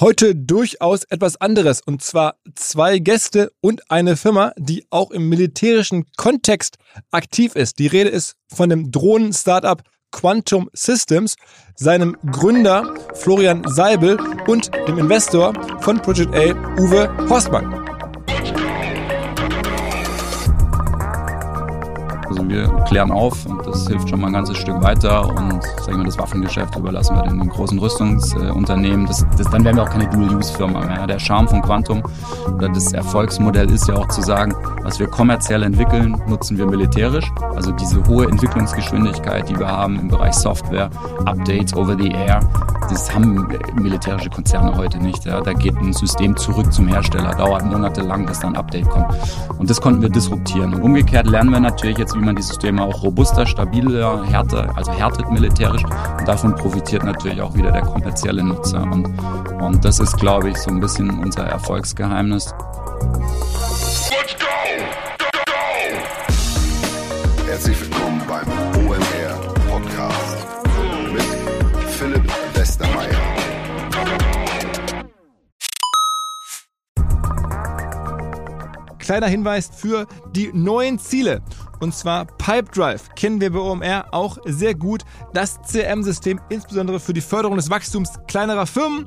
Heute durchaus etwas anderes und zwar zwei Gäste und eine Firma, die auch im militärischen Kontext aktiv ist. Die Rede ist von dem Drohnen-Startup Quantum Systems, seinem Gründer Florian Seibel und dem Investor von Project A, Uwe Horstmann. Also wir klären auf und das hilft schon mal ein ganzes Stück weiter und sagen wir, das Waffengeschäft überlassen wir den großen Rüstungsunternehmen. Das, das, dann wären wir auch keine Dual-Use-Firma mehr. Der Charme von Quantum oder das Erfolgsmodell ist ja auch zu sagen, was wir kommerziell entwickeln, nutzen wir militärisch. Also diese hohe Entwicklungsgeschwindigkeit, die wir haben im Bereich Software, Updates over the air, das haben militärische Konzerne heute nicht. Ja. Da geht ein System zurück zum Hersteller, dauert monatelang, bis dann ein Update kommt. Und das konnten wir disruptieren. Und umgekehrt lernen wir natürlich jetzt, wie man die Systeme auch robuster, stabiler, härter, also härtet militärisch. Und davon profitiert natürlich auch wieder der kommerzielle Nutzer. Und, und das ist, glaube ich, so ein bisschen unser Erfolgsgeheimnis. Let's go! Go, go! Herzlich willkommen beim OMR Podcast mit Philipp Westermeier. Kleiner Hinweis für die neuen Ziele. Und zwar Pipedrive kennen wir bei OMR auch sehr gut. Das CRM-System insbesondere für die Förderung des Wachstums kleinerer Firmen.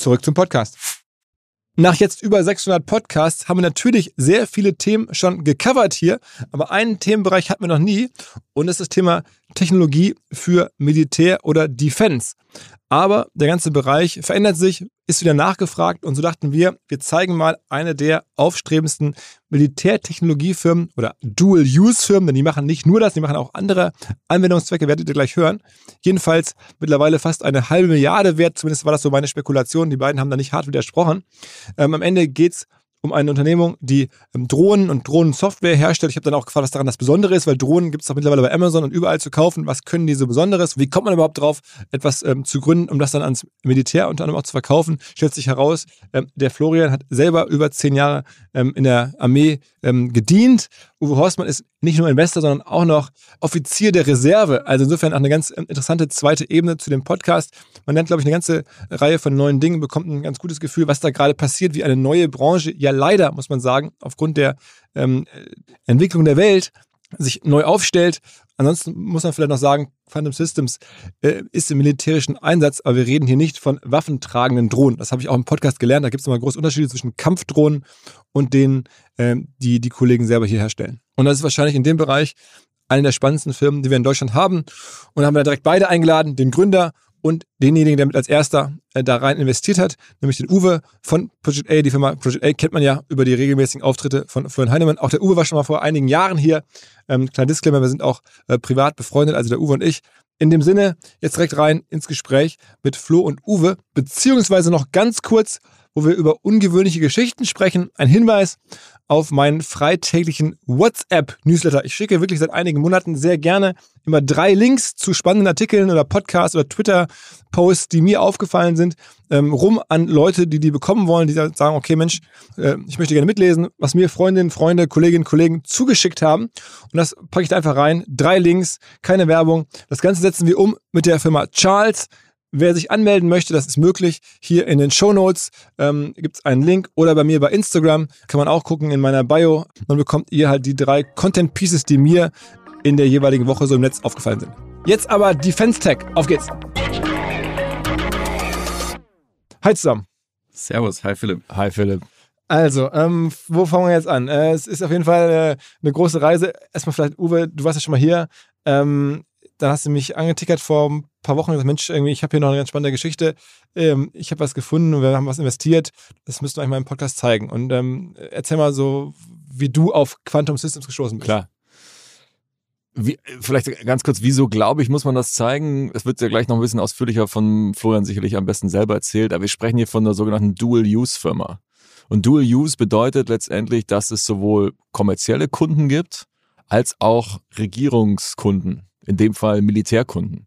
Zurück zum Podcast. Nach jetzt über 600 Podcasts haben wir natürlich sehr viele Themen schon gecovert hier, aber einen Themenbereich hatten wir noch nie und das ist das Thema Technologie für Militär oder Defense. Aber der ganze Bereich verändert sich, ist wieder nachgefragt und so dachten wir, wir zeigen mal eine der aufstrebendsten Militärtechnologiefirmen oder Dual-Use-Firmen, denn die machen nicht nur das, die machen auch andere Anwendungszwecke, werdet ihr gleich hören. Jedenfalls mittlerweile fast eine halbe Milliarde wert, zumindest war das so meine Spekulation, die beiden haben da nicht hart widersprochen. Ähm, am Ende geht es um eine Unternehmung, die ähm, Drohnen und Drohnensoftware herstellt. Ich habe dann auch gefragt, was daran das Besondere ist, weil Drohnen gibt es auch mittlerweile bei Amazon und überall zu kaufen. Was können die so Besonderes? Wie kommt man überhaupt drauf, etwas ähm, zu gründen, um das dann ans Militär unter anderem auch zu verkaufen? Stellt sich heraus, ähm, der Florian hat selber über zehn Jahre ähm, in der Armee ähm, gedient. Uwe Horstmann ist nicht nur Investor, sondern auch noch Offizier der Reserve. Also insofern auch eine ganz interessante zweite Ebene zu dem Podcast. Man lernt, glaube ich, eine ganze Reihe von neuen Dingen, bekommt ein ganz gutes Gefühl, was da gerade passiert, wie eine neue Branche ja leider, muss man sagen, aufgrund der ähm, Entwicklung der Welt sich neu aufstellt. Ansonsten muss man vielleicht noch sagen, Phantom Systems äh, ist im militärischen Einsatz, aber wir reden hier nicht von waffentragenden Drohnen. Das habe ich auch im Podcast gelernt. Da gibt es nochmal große Unterschiede zwischen Kampfdrohnen und denen, äh, die die Kollegen selber hier herstellen. Und das ist wahrscheinlich in dem Bereich eine der spannendsten Firmen, die wir in Deutschland haben. Und da haben wir direkt beide eingeladen, den Gründer und denjenigen, der mit als erster äh, da rein investiert hat, nämlich den Uwe von Project A. Die Firma Project A kennt man ja über die regelmäßigen Auftritte von Florian Heinemann. Auch der Uwe war schon mal vor einigen Jahren hier. Ähm, kleiner Disclaimer, wir sind auch äh, privat befreundet, also der Uwe und ich. In dem Sinne, jetzt direkt rein ins Gespräch mit Flo und Uwe, beziehungsweise noch ganz kurz, wo wir über ungewöhnliche Geschichten sprechen. Ein Hinweis auf meinen freitäglichen WhatsApp-Newsletter. Ich schicke wirklich seit einigen Monaten sehr gerne immer drei Links zu spannenden Artikeln oder Podcasts oder Twitter-Posts, die mir aufgefallen sind, ähm, rum an Leute, die die bekommen wollen, die sagen, okay Mensch, äh, ich möchte gerne mitlesen, was mir Freundinnen, Freunde, Kolleginnen, Kollegen zugeschickt haben. Und das packe ich da einfach rein. Drei Links, keine Werbung. Das Ganze setzen wir um mit der Firma Charles. Wer sich anmelden möchte, das ist möglich. Hier in den Show Notes ähm, gibt es einen Link oder bei mir bei Instagram kann man auch gucken in meiner Bio. Dann bekommt ihr halt die drei Content Pieces, die mir in der jeweiligen Woche so im Netz aufgefallen sind. Jetzt aber Defense Tech. Auf geht's. Hi zusammen. Servus, hi Philipp. Hi Philipp. Also, ähm, wo fangen wir jetzt an? Äh, es ist auf jeden Fall äh, eine große Reise. Erstmal vielleicht, Uwe, du warst ja schon mal hier. Ähm, dann hast du mich angetickert vor ein paar Wochen gesagt, Mensch, irgendwie, ich habe hier noch eine ganz spannende Geschichte. Ähm, ich habe was gefunden und wir haben was investiert. Das müssten wir eigentlich mal im Podcast zeigen. Und ähm, erzähl mal so, wie du auf Quantum Systems gestoßen bist. Klar. wie, vielleicht ganz kurz, wieso glaube ich, muss man das zeigen? Es wird ja gleich noch ein bisschen ausführlicher von Florian sicherlich am besten selber erzählt, aber wir sprechen hier von einer sogenannten Dual-Use-Firma. Und Dual-Use bedeutet letztendlich, dass es sowohl kommerzielle Kunden gibt, als auch Regierungskunden, in dem Fall Militärkunden.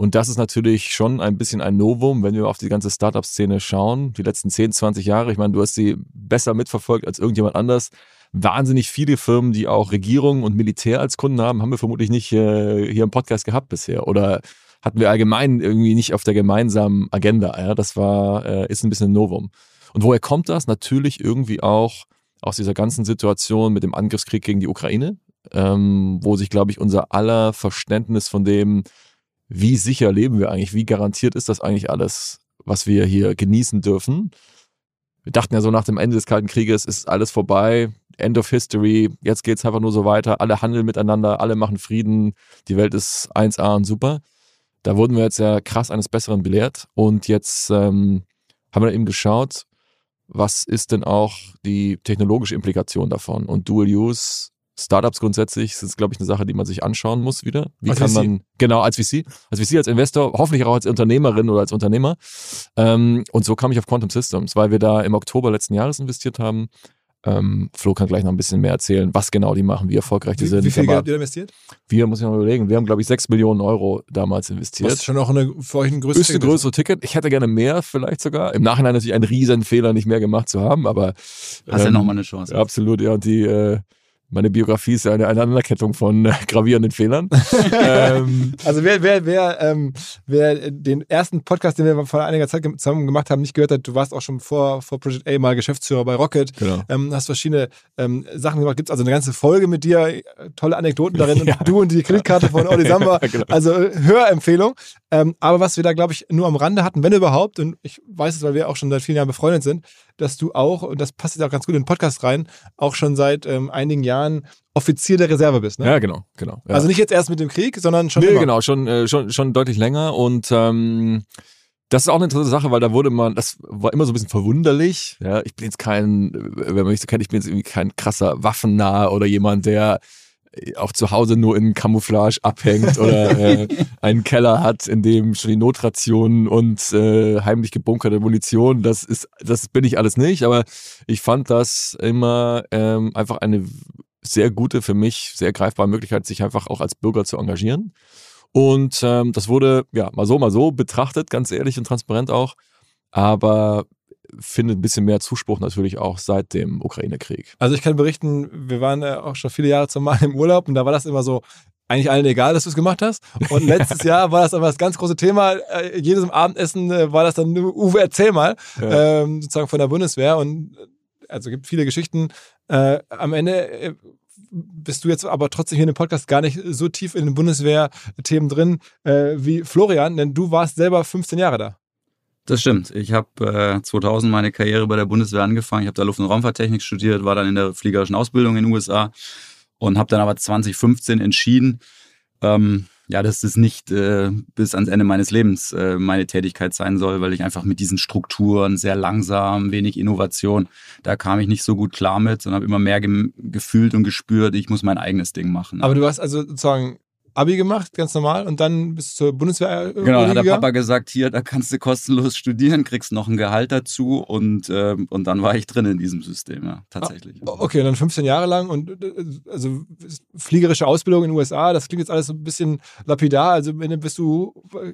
Und das ist natürlich schon ein bisschen ein Novum, wenn wir auf die ganze Startup-Szene schauen. Die letzten 10, 20 Jahre, ich meine, du hast sie besser mitverfolgt als irgendjemand anders wahnsinnig viele Firmen, die auch Regierung und Militär als Kunden haben, haben wir vermutlich nicht äh, hier im Podcast gehabt bisher. Oder hatten wir allgemein irgendwie nicht auf der gemeinsamen Agenda. Ja? Das war, äh, ist ein bisschen ein Novum. Und woher kommt das? Natürlich irgendwie auch aus dieser ganzen Situation mit dem Angriffskrieg gegen die Ukraine, ähm, wo sich, glaube ich, unser aller Verständnis von dem, wie sicher leben wir eigentlich, wie garantiert ist das eigentlich alles, was wir hier genießen dürfen. Wir dachten ja so nach dem Ende des Kalten Krieges ist alles vorbei, End of History, jetzt geht's einfach nur so weiter, alle handeln miteinander, alle machen Frieden, die Welt ist 1A und super. Da wurden wir jetzt ja krass eines Besseren belehrt und jetzt ähm, haben wir eben geschaut, was ist denn auch die technologische Implikation davon? Und Dual Use Startups grundsätzlich sind, glaube ich, eine Sache, die man sich anschauen muss wieder. Wie als kann VC. man, genau, als VC, als VC, als Investor, hoffentlich auch als Unternehmerin oder als Unternehmer. Ähm, und so kam ich auf Quantum Systems, weil wir da im Oktober letzten Jahres investiert haben ähm, Flo kann gleich noch ein bisschen mehr erzählen, was genau die machen, wie erfolgreich die wie, sind. Wie viel Geld habt ihr investiert? Wir, muss ich mal überlegen, wir haben, glaube ich, 6 Millionen Euro damals investiert. Das ist schon auch eine, für euch ein größeres Ticket. größere Ticket. Ich hätte gerne mehr vielleicht sogar. Im Nachhinein natürlich einen riesen Fehler, nicht mehr gemacht zu haben, aber. Hast ähm, ja nochmal eine Chance. Absolut, ja. Und die, äh, meine Biografie ist ja eine, Anerkennung von äh, gravierenden Fehlern. ähm, also wer, wer, wer, ähm, wer den ersten Podcast, den wir vor einiger Zeit zusammen gemacht haben, nicht gehört hat, du warst auch schon vor, vor Project A mal Geschäftsführer bei Rocket, genau. ähm, hast verschiedene ähm, Sachen gemacht, gibt also eine ganze Folge mit dir, tolle Anekdoten darin ja. und du und die Kreditkarte von Olli Samba, genau. also äh, Hörempfehlung. Ähm, aber was wir da, glaube ich, nur am Rande hatten, wenn überhaupt, und ich weiß es, weil wir auch schon seit vielen Jahren befreundet sind, dass du auch, und das passt jetzt auch ganz gut in den Podcast rein, auch schon seit ähm, einigen Jahren Offizier der Reserve bist. Ne? Ja, genau, genau. Ja. Also nicht jetzt erst mit dem Krieg, sondern schon. Nee, immer. genau, schon, äh, schon, schon deutlich länger. Und ähm, das ist auch eine interessante Sache, weil da wurde man, das war immer so ein bisschen verwunderlich. Ja, ich bin jetzt kein, wenn man mich so kennt, ich bin jetzt irgendwie kein krasser Waffennah oder jemand, der auch zu Hause nur in Camouflage abhängt oder äh, einen Keller hat, in dem schon die Notrationen und äh, heimlich gebunkerte Munition, das ist, das bin ich alles nicht, aber ich fand das immer ähm, einfach eine sehr gute, für mich sehr greifbare Möglichkeit, sich einfach auch als Bürger zu engagieren. Und ähm, das wurde ja mal so, mal so betrachtet, ganz ehrlich und transparent auch. Aber findet ein bisschen mehr Zuspruch natürlich auch seit dem Ukraine-Krieg. Also ich kann berichten, wir waren ja auch schon viele Jahre zusammen im Urlaub und da war das immer so, eigentlich allen egal, dass du es gemacht hast. Und letztes Jahr war das aber das ganz große Thema. Äh, jedes Abendessen äh, war das dann, Uwe, erzähl mal, ja. ähm, sozusagen von der Bundeswehr. Und äh, also gibt viele Geschichten. Äh, am Ende äh, bist du jetzt aber trotzdem hier in dem Podcast gar nicht so tief in den Bundeswehr-Themen drin äh, wie Florian, denn du warst selber 15 Jahre da. Das stimmt. Ich habe äh, 2000 meine Karriere bei der Bundeswehr angefangen. Ich habe da Luft- und Raumfahrttechnik studiert, war dann in der fliegerischen Ausbildung in den USA und habe dann aber 2015 entschieden, ähm, ja, dass das nicht äh, bis ans Ende meines Lebens äh, meine Tätigkeit sein soll, weil ich einfach mit diesen Strukturen sehr langsam, wenig Innovation, da kam ich nicht so gut klar mit und habe immer mehr gefühlt und gespürt, ich muss mein eigenes Ding machen. Aber du hast also sozusagen Abi gemacht, ganz normal, und dann bist du zur Bundeswehr. Genau, dann hat der Papa gesagt, hier, da kannst du kostenlos studieren, kriegst noch ein Gehalt dazu und, äh, und dann war ich drin in diesem System, ja, tatsächlich. Ah, okay, dann 15 Jahre lang und also fliegerische Ausbildung in den USA, das klingt jetzt alles so ein bisschen lapidar. Also bist du,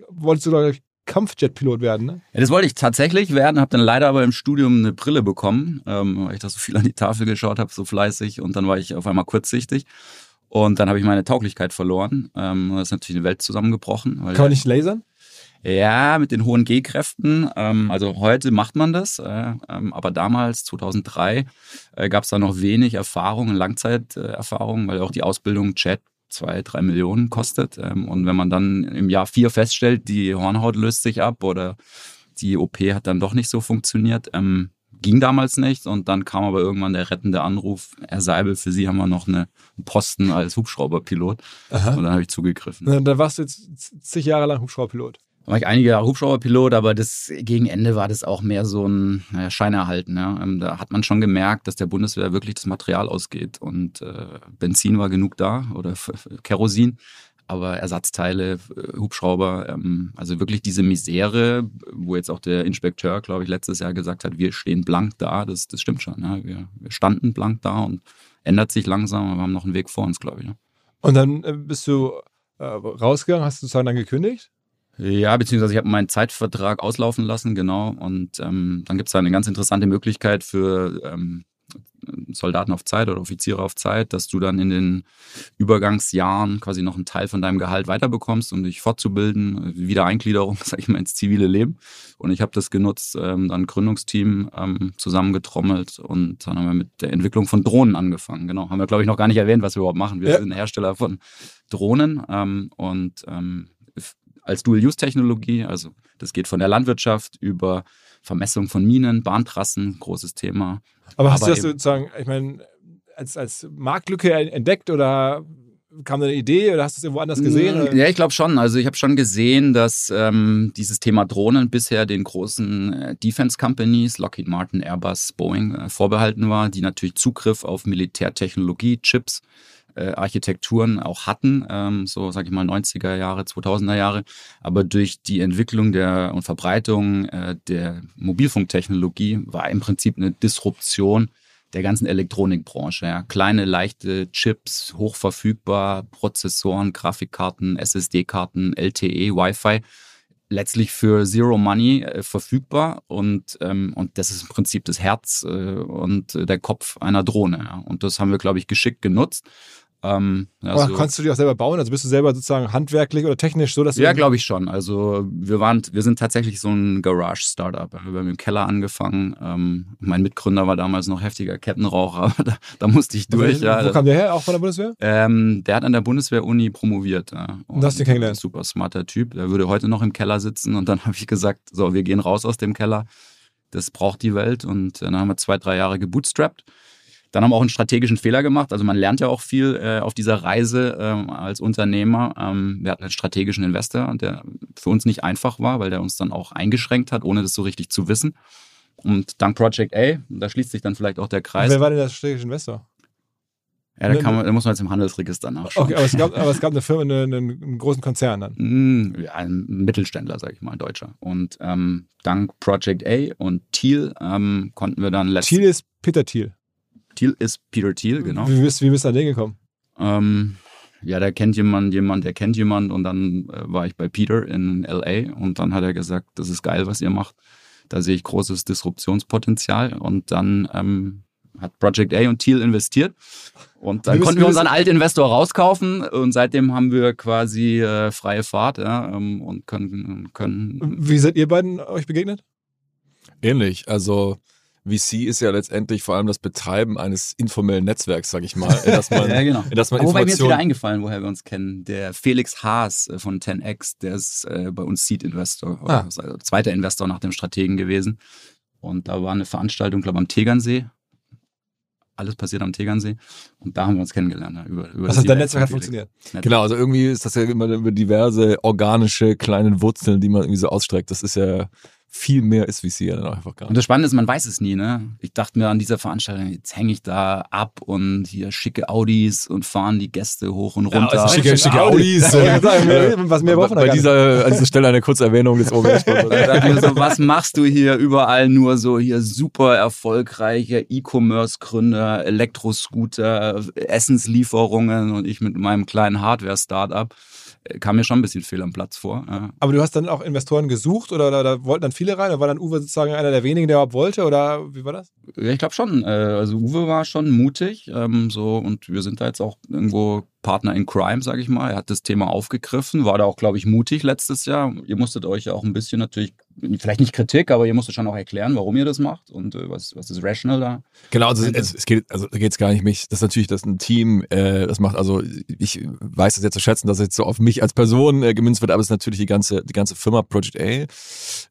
wolltest du da Kampfjet-Pilot werden, ne? Ja, das wollte ich tatsächlich werden, habe dann leider aber im Studium eine Brille bekommen, ähm, weil ich da so viel an die Tafel geschaut habe, so fleißig und dann war ich auf einmal kurzsichtig und dann habe ich meine Tauglichkeit verloren. Ähm, da ist natürlich eine Welt zusammengebrochen. Kann man nicht lasern? Ja, mit den hohen G-Kräften. Ähm, also heute macht man das, äh, ähm, aber damals, 2003, äh, gab es da noch wenig Erfahrung, Langzeiterfahrung, weil auch die Ausbildung Chat zwei, drei Millionen kostet. Ähm, und wenn man dann im Jahr vier feststellt, die Hornhaut löst sich ab oder die OP hat dann doch nicht so funktioniert, ähm, ging damals nicht und dann kam aber irgendwann der rettende Anruf, Herr Seibel, für Sie haben wir noch eine, einen Posten als Hubschrauberpilot Aha. und dann habe ich zugegriffen. Und dann warst du jetzt zig Jahre lang Hubschrauberpilot. Da war ich einige Jahre Hubschrauberpilot, aber das gegen Ende war das auch mehr so ein naja, Scheinerhalten. Ja. Ähm, da hat man schon gemerkt, dass der Bundeswehr wirklich das Material ausgeht und äh, Benzin war genug da oder Kerosin, aber Ersatzteile, äh, Hubschrauber, ähm, also wirklich diese Misere, wo jetzt auch der Inspekteur, glaube ich, letztes Jahr gesagt hat, wir stehen blank da, das, das stimmt schon. Ja. Wir, wir standen blank da und ändert sich langsam, aber wir haben noch einen Weg vor uns, glaube ich. Ja. Und dann äh, bist du äh, rausgegangen, hast du sozusagen dann gekündigt? Ja, beziehungsweise ich habe meinen Zeitvertrag auslaufen lassen, genau. Und ähm, dann gibt es da eine ganz interessante Möglichkeit für ähm, Soldaten auf Zeit oder Offiziere auf Zeit, dass du dann in den Übergangsjahren quasi noch einen Teil von deinem Gehalt weiterbekommst, um dich fortzubilden, Wiedereingliederung, sag ich mal, ins zivile Leben. Und ich habe das genutzt, ähm, dann Gründungsteam ähm, zusammengetrommelt und dann haben wir mit der Entwicklung von Drohnen angefangen. Genau, haben wir, glaube ich, noch gar nicht erwähnt, was wir überhaupt machen. Wir ja. sind Hersteller von Drohnen ähm, und ähm, als Dual-Use-Technologie. Also das geht von der Landwirtschaft über Vermessung von Minen, Bahntrassen, großes Thema. Aber hast Aber du das sozusagen, ich meine, als, als Marktlücke entdeckt oder kam da eine Idee oder hast du es irgendwo anders gesehen? Oder? Ja, ich glaube schon. Also ich habe schon gesehen, dass ähm, dieses Thema Drohnen bisher den großen äh, Defense Companies, Lockheed Martin, Airbus, Boeing, äh, vorbehalten war, die natürlich Zugriff auf Militärtechnologie, Chips äh, Architekturen auch hatten, ähm, so sage ich mal 90er Jahre, 2000er Jahre. Aber durch die Entwicklung der und Verbreitung äh, der Mobilfunktechnologie war im Prinzip eine Disruption der ganzen Elektronikbranche. Ja. Kleine, leichte Chips, hochverfügbar, Prozessoren, Grafikkarten, SSD-Karten, LTE, Wi-Fi letztlich für Zero Money äh, verfügbar und, ähm, und das ist im Prinzip das Herz äh, und der Kopf einer Drohne. Ja. Und das haben wir, glaube ich, geschickt genutzt ähm, ja, so. Kannst du die auch selber bauen? Also bist du selber sozusagen handwerklich oder technisch so, dass Ja, glaube ich schon. Also wir waren, wir sind tatsächlich so ein Garage-Startup. Wir haben im Keller angefangen. Ähm, mein Mitgründer war damals noch heftiger Kettenraucher, aber da, da musste ich durch. Wo, ja. wo kam der her? Auch von der Bundeswehr? Ähm, der hat an der Bundeswehr-Uni promoviert. Ja. Und, und hast du kennengelernt? Super smarter Typ. Der würde heute noch im Keller sitzen und dann habe ich gesagt, so, wir gehen raus aus dem Keller. Das braucht die Welt und dann haben wir zwei, drei Jahre gebootstrapped dann haben wir auch einen strategischen Fehler gemacht. Also man lernt ja auch viel äh, auf dieser Reise ähm, als Unternehmer. Ähm, wir hatten einen strategischen Investor, der für uns nicht einfach war, weil der uns dann auch eingeschränkt hat, ohne das so richtig zu wissen. Und dank Project A, da schließt sich dann vielleicht auch der Kreis. wer war denn der strategische Investor? Ja, da, kann man, da muss man jetzt im Handelsregister nachschauen. Okay, aber es gab, aber es gab eine Firma, eine, einen großen Konzern dann. Mm, ja, ein Mittelständler, sage ich mal, ein Deutscher. Und ähm, dank Project A und Thiel ähm, konnten wir dann letztens. Thiel ist Peter Thiel. Thiel ist Peter Thiel, genau. Wie bist, wie bist du an den gekommen? Ähm, ja, der kennt jemand, jemand, der kennt jemand und dann äh, war ich bei Peter in LA und dann hat er gesagt, das ist geil, was ihr macht. Da sehe ich großes Disruptionspotenzial und dann ähm, hat Project A und Thiel investiert und dann konnten wir unseren Altinvestor rauskaufen und seitdem haben wir quasi äh, freie Fahrt ja, ähm, und können, können. Wie seid ihr beiden euch begegnet? Ähnlich, also VC ist ja letztendlich vor allem das Betreiben eines informellen Netzwerks, sag ich mal. Dass man, ja, genau. Dass man wobei mir ist wieder eingefallen, woher wir uns kennen. Der Felix Haas äh, von 10x, der ist äh, bei uns Seed Investor, ah. also zweiter Investor nach dem Strategen gewesen. Und da war eine Veranstaltung, glaube ich, am Tegernsee. Alles passiert am Tegernsee. Und da haben wir uns kennengelernt. Ja, über, über Was hat dein Netzwerk hat funktioniert? Netzwerk. Genau, also irgendwie ist das ja immer über diverse organische kleine Wurzeln, die man irgendwie so ausstreckt. Das ist ja viel mehr ist wie sie ja dann einfach gar nicht. Und das Spannende ist, man weiß es nie, ne? Ich dachte mir an dieser Veranstaltung, jetzt hänge ich da ab und hier schicke Audis und fahren die Gäste hoch und runter. Ja, also schicke, schicke Audis. ja, was mehr brauchen Bei dieser, an dieser Stelle eine kurze Erwähnung des OMS. so, was machst du hier überall nur so hier super erfolgreiche E-Commerce-Gründer, Elektroscooter, Essenslieferungen und ich mit meinem kleinen Hardware-Startup kam mir schon ein bisschen fehl am Platz vor. Ja. Aber du hast dann auch Investoren gesucht oder da, da, wollten dann viele rein? Oder war dann Uwe sozusagen einer der wenigen, der überhaupt wollte? Oder wie war das? Ja, ich glaube schon. Äh, also Uwe war schon mutig ähm, so und wir sind da jetzt auch irgendwo Partner in Crime, sage ich mal. Er hat das Thema aufgegriffen, war da auch, glaube ich, mutig letztes Jahr. Ihr musstet euch ja auch ein bisschen natürlich, vielleicht nicht Kritik, aber ihr musstet schon auch erklären, warum ihr das macht und äh, was, was ist rational da. Genau, also es, es geht, also da geht es gar nicht mich. Das ist natürlich, dass ein Team äh, das macht. Also ich weiß das jetzt zu schätzen, dass es jetzt so auf mich als Person äh, gemünzt wird, aber es ist natürlich die ganze, die ganze Firma Project A.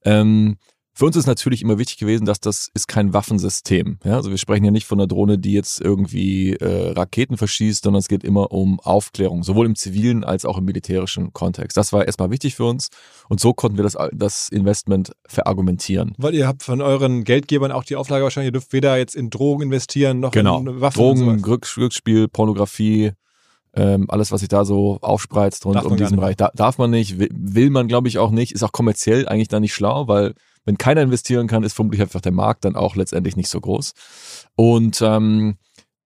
Ähm, Für uns ist natürlich immer wichtig gewesen, dass das ist kein Waffensystem. Ja? Also wir sprechen ja nicht von einer Drohne, die jetzt irgendwie äh, Raketen verschießt, sondern es geht immer um Aufklärung, sowohl im zivilen als auch im militärischen Kontext. Das war erstmal wichtig für uns und so konnten wir das, das Investment verargumentieren. Weil ihr habt von euren Geldgebern auch die Auflage wahrscheinlich, ihr dürft weder jetzt in Drogen investieren noch genau. in Waffen. Drogen, Glücksspiel, Pornografie, ähm, alles, was sich da so aufspreizt rund um diesen Bereich, da, darf man nicht, will, will man glaube ich auch nicht, ist auch kommerziell eigentlich da nicht schlau, weil wenn keiner investieren kann, ist vermutlich einfach der Markt dann auch letztendlich nicht so groß. Und ähm,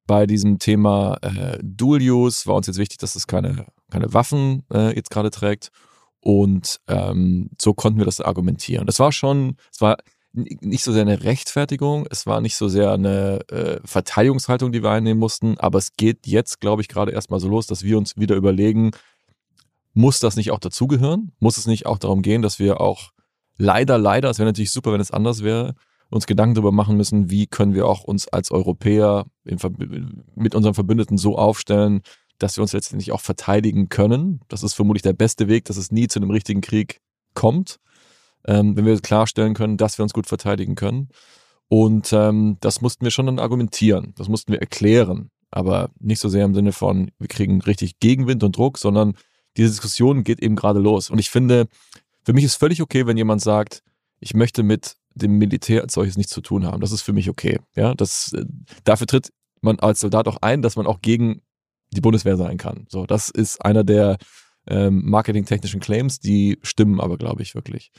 bei diesem Thema äh, Dual Use war uns jetzt wichtig, dass es keine, keine Waffen äh, jetzt gerade trägt. Und ähm, so konnten wir das argumentieren. Das war schon, es war nicht so sehr eine Rechtfertigung, es war nicht so sehr eine äh, Verteidigungshaltung, die wir einnehmen mussten, aber es geht jetzt, glaube ich, gerade erstmal so los, dass wir uns wieder überlegen, muss das nicht auch dazugehören? Muss es nicht auch darum gehen, dass wir auch leider, leider, es wäre natürlich super, wenn es anders wäre, uns Gedanken darüber machen müssen, wie können wir auch uns als Europäer mit unseren Verbündeten so aufstellen, dass wir uns letztendlich auch verteidigen können. Das ist vermutlich der beste Weg, dass es nie zu einem richtigen Krieg kommt, ähm, wenn wir klarstellen können, dass wir uns gut verteidigen können. Und ähm, das mussten wir schon dann argumentieren, das mussten wir erklären, aber nicht so sehr im Sinne von, wir kriegen richtig Gegenwind und Druck, sondern diese Diskussion geht eben gerade los. Und ich finde, für mich ist völlig okay, wenn jemand sagt, ich möchte mit dem Militär als solches nichts zu tun haben. Das ist für mich okay. Ja, das, äh, dafür tritt man als Soldat auch ein, dass man auch gegen die Bundeswehr sein kann. So, das ist einer der ähm, marketingtechnischen Claims, die stimmen aber, glaube ich, wirklich.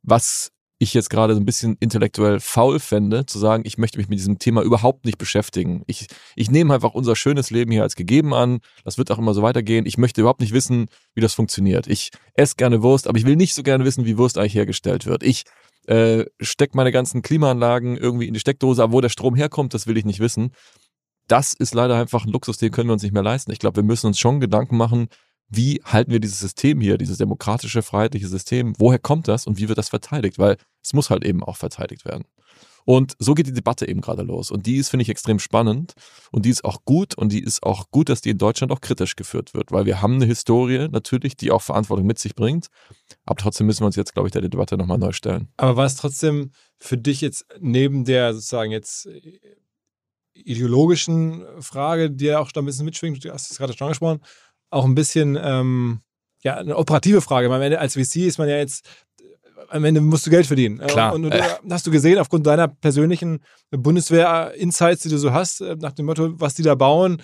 Was ich jetzt gerade so ein bisschen intellektuell faul fände, zu sagen, ich möchte mich mit diesem Thema überhaupt nicht beschäftigen. Ich, ich nehme einfach unser schönes Leben hier als gegeben an. Das wird auch immer so weitergehen. Ich möchte überhaupt nicht wissen, wie das funktioniert. Ich esse gerne Wurst, aber ich will nicht so gerne wissen, wie Wurst eigentlich hergestellt wird. Ich äh, stecke meine ganzen Klimaanlagen irgendwie in die Steckdose, aber wo der Strom herkommt, das will ich nicht wissen. Das ist leider einfach ein Luxus, den können wir uns nicht mehr leisten. Ich glaube, wir müssen uns schon Gedanken machen, wie halten wir dieses System hier, dieses demokratische, freiheitliche System, woher kommt das und wie wird das verteidigt? Weil es muss halt eben auch verteidigt werden. Und so geht die Debatte eben gerade los. Und die ist, finde ich, extrem spannend. Und die ist auch gut. Und die ist auch gut, dass die in Deutschland auch kritisch geführt wird. Weil wir haben eine Historie natürlich, die auch Verantwortung mit sich bringt. Aber trotzdem müssen wir uns jetzt, glaube ich, der Debatte nochmal neu stellen. Aber war es trotzdem für dich jetzt neben der sozusagen jetzt ideologischen Frage, die ja auch da ein bisschen mitschwingt, du hast es gerade schon angesprochen, auch ein bisschen ähm, ja, eine operative Frage. Am Ende als VC ist man ja jetzt, am Ende musst du Geld verdienen. Klar. Und, und äh. hast du gesehen, aufgrund deiner persönlichen Bundeswehr-Insights, die du so hast, äh, nach dem Motto, was die da bauen,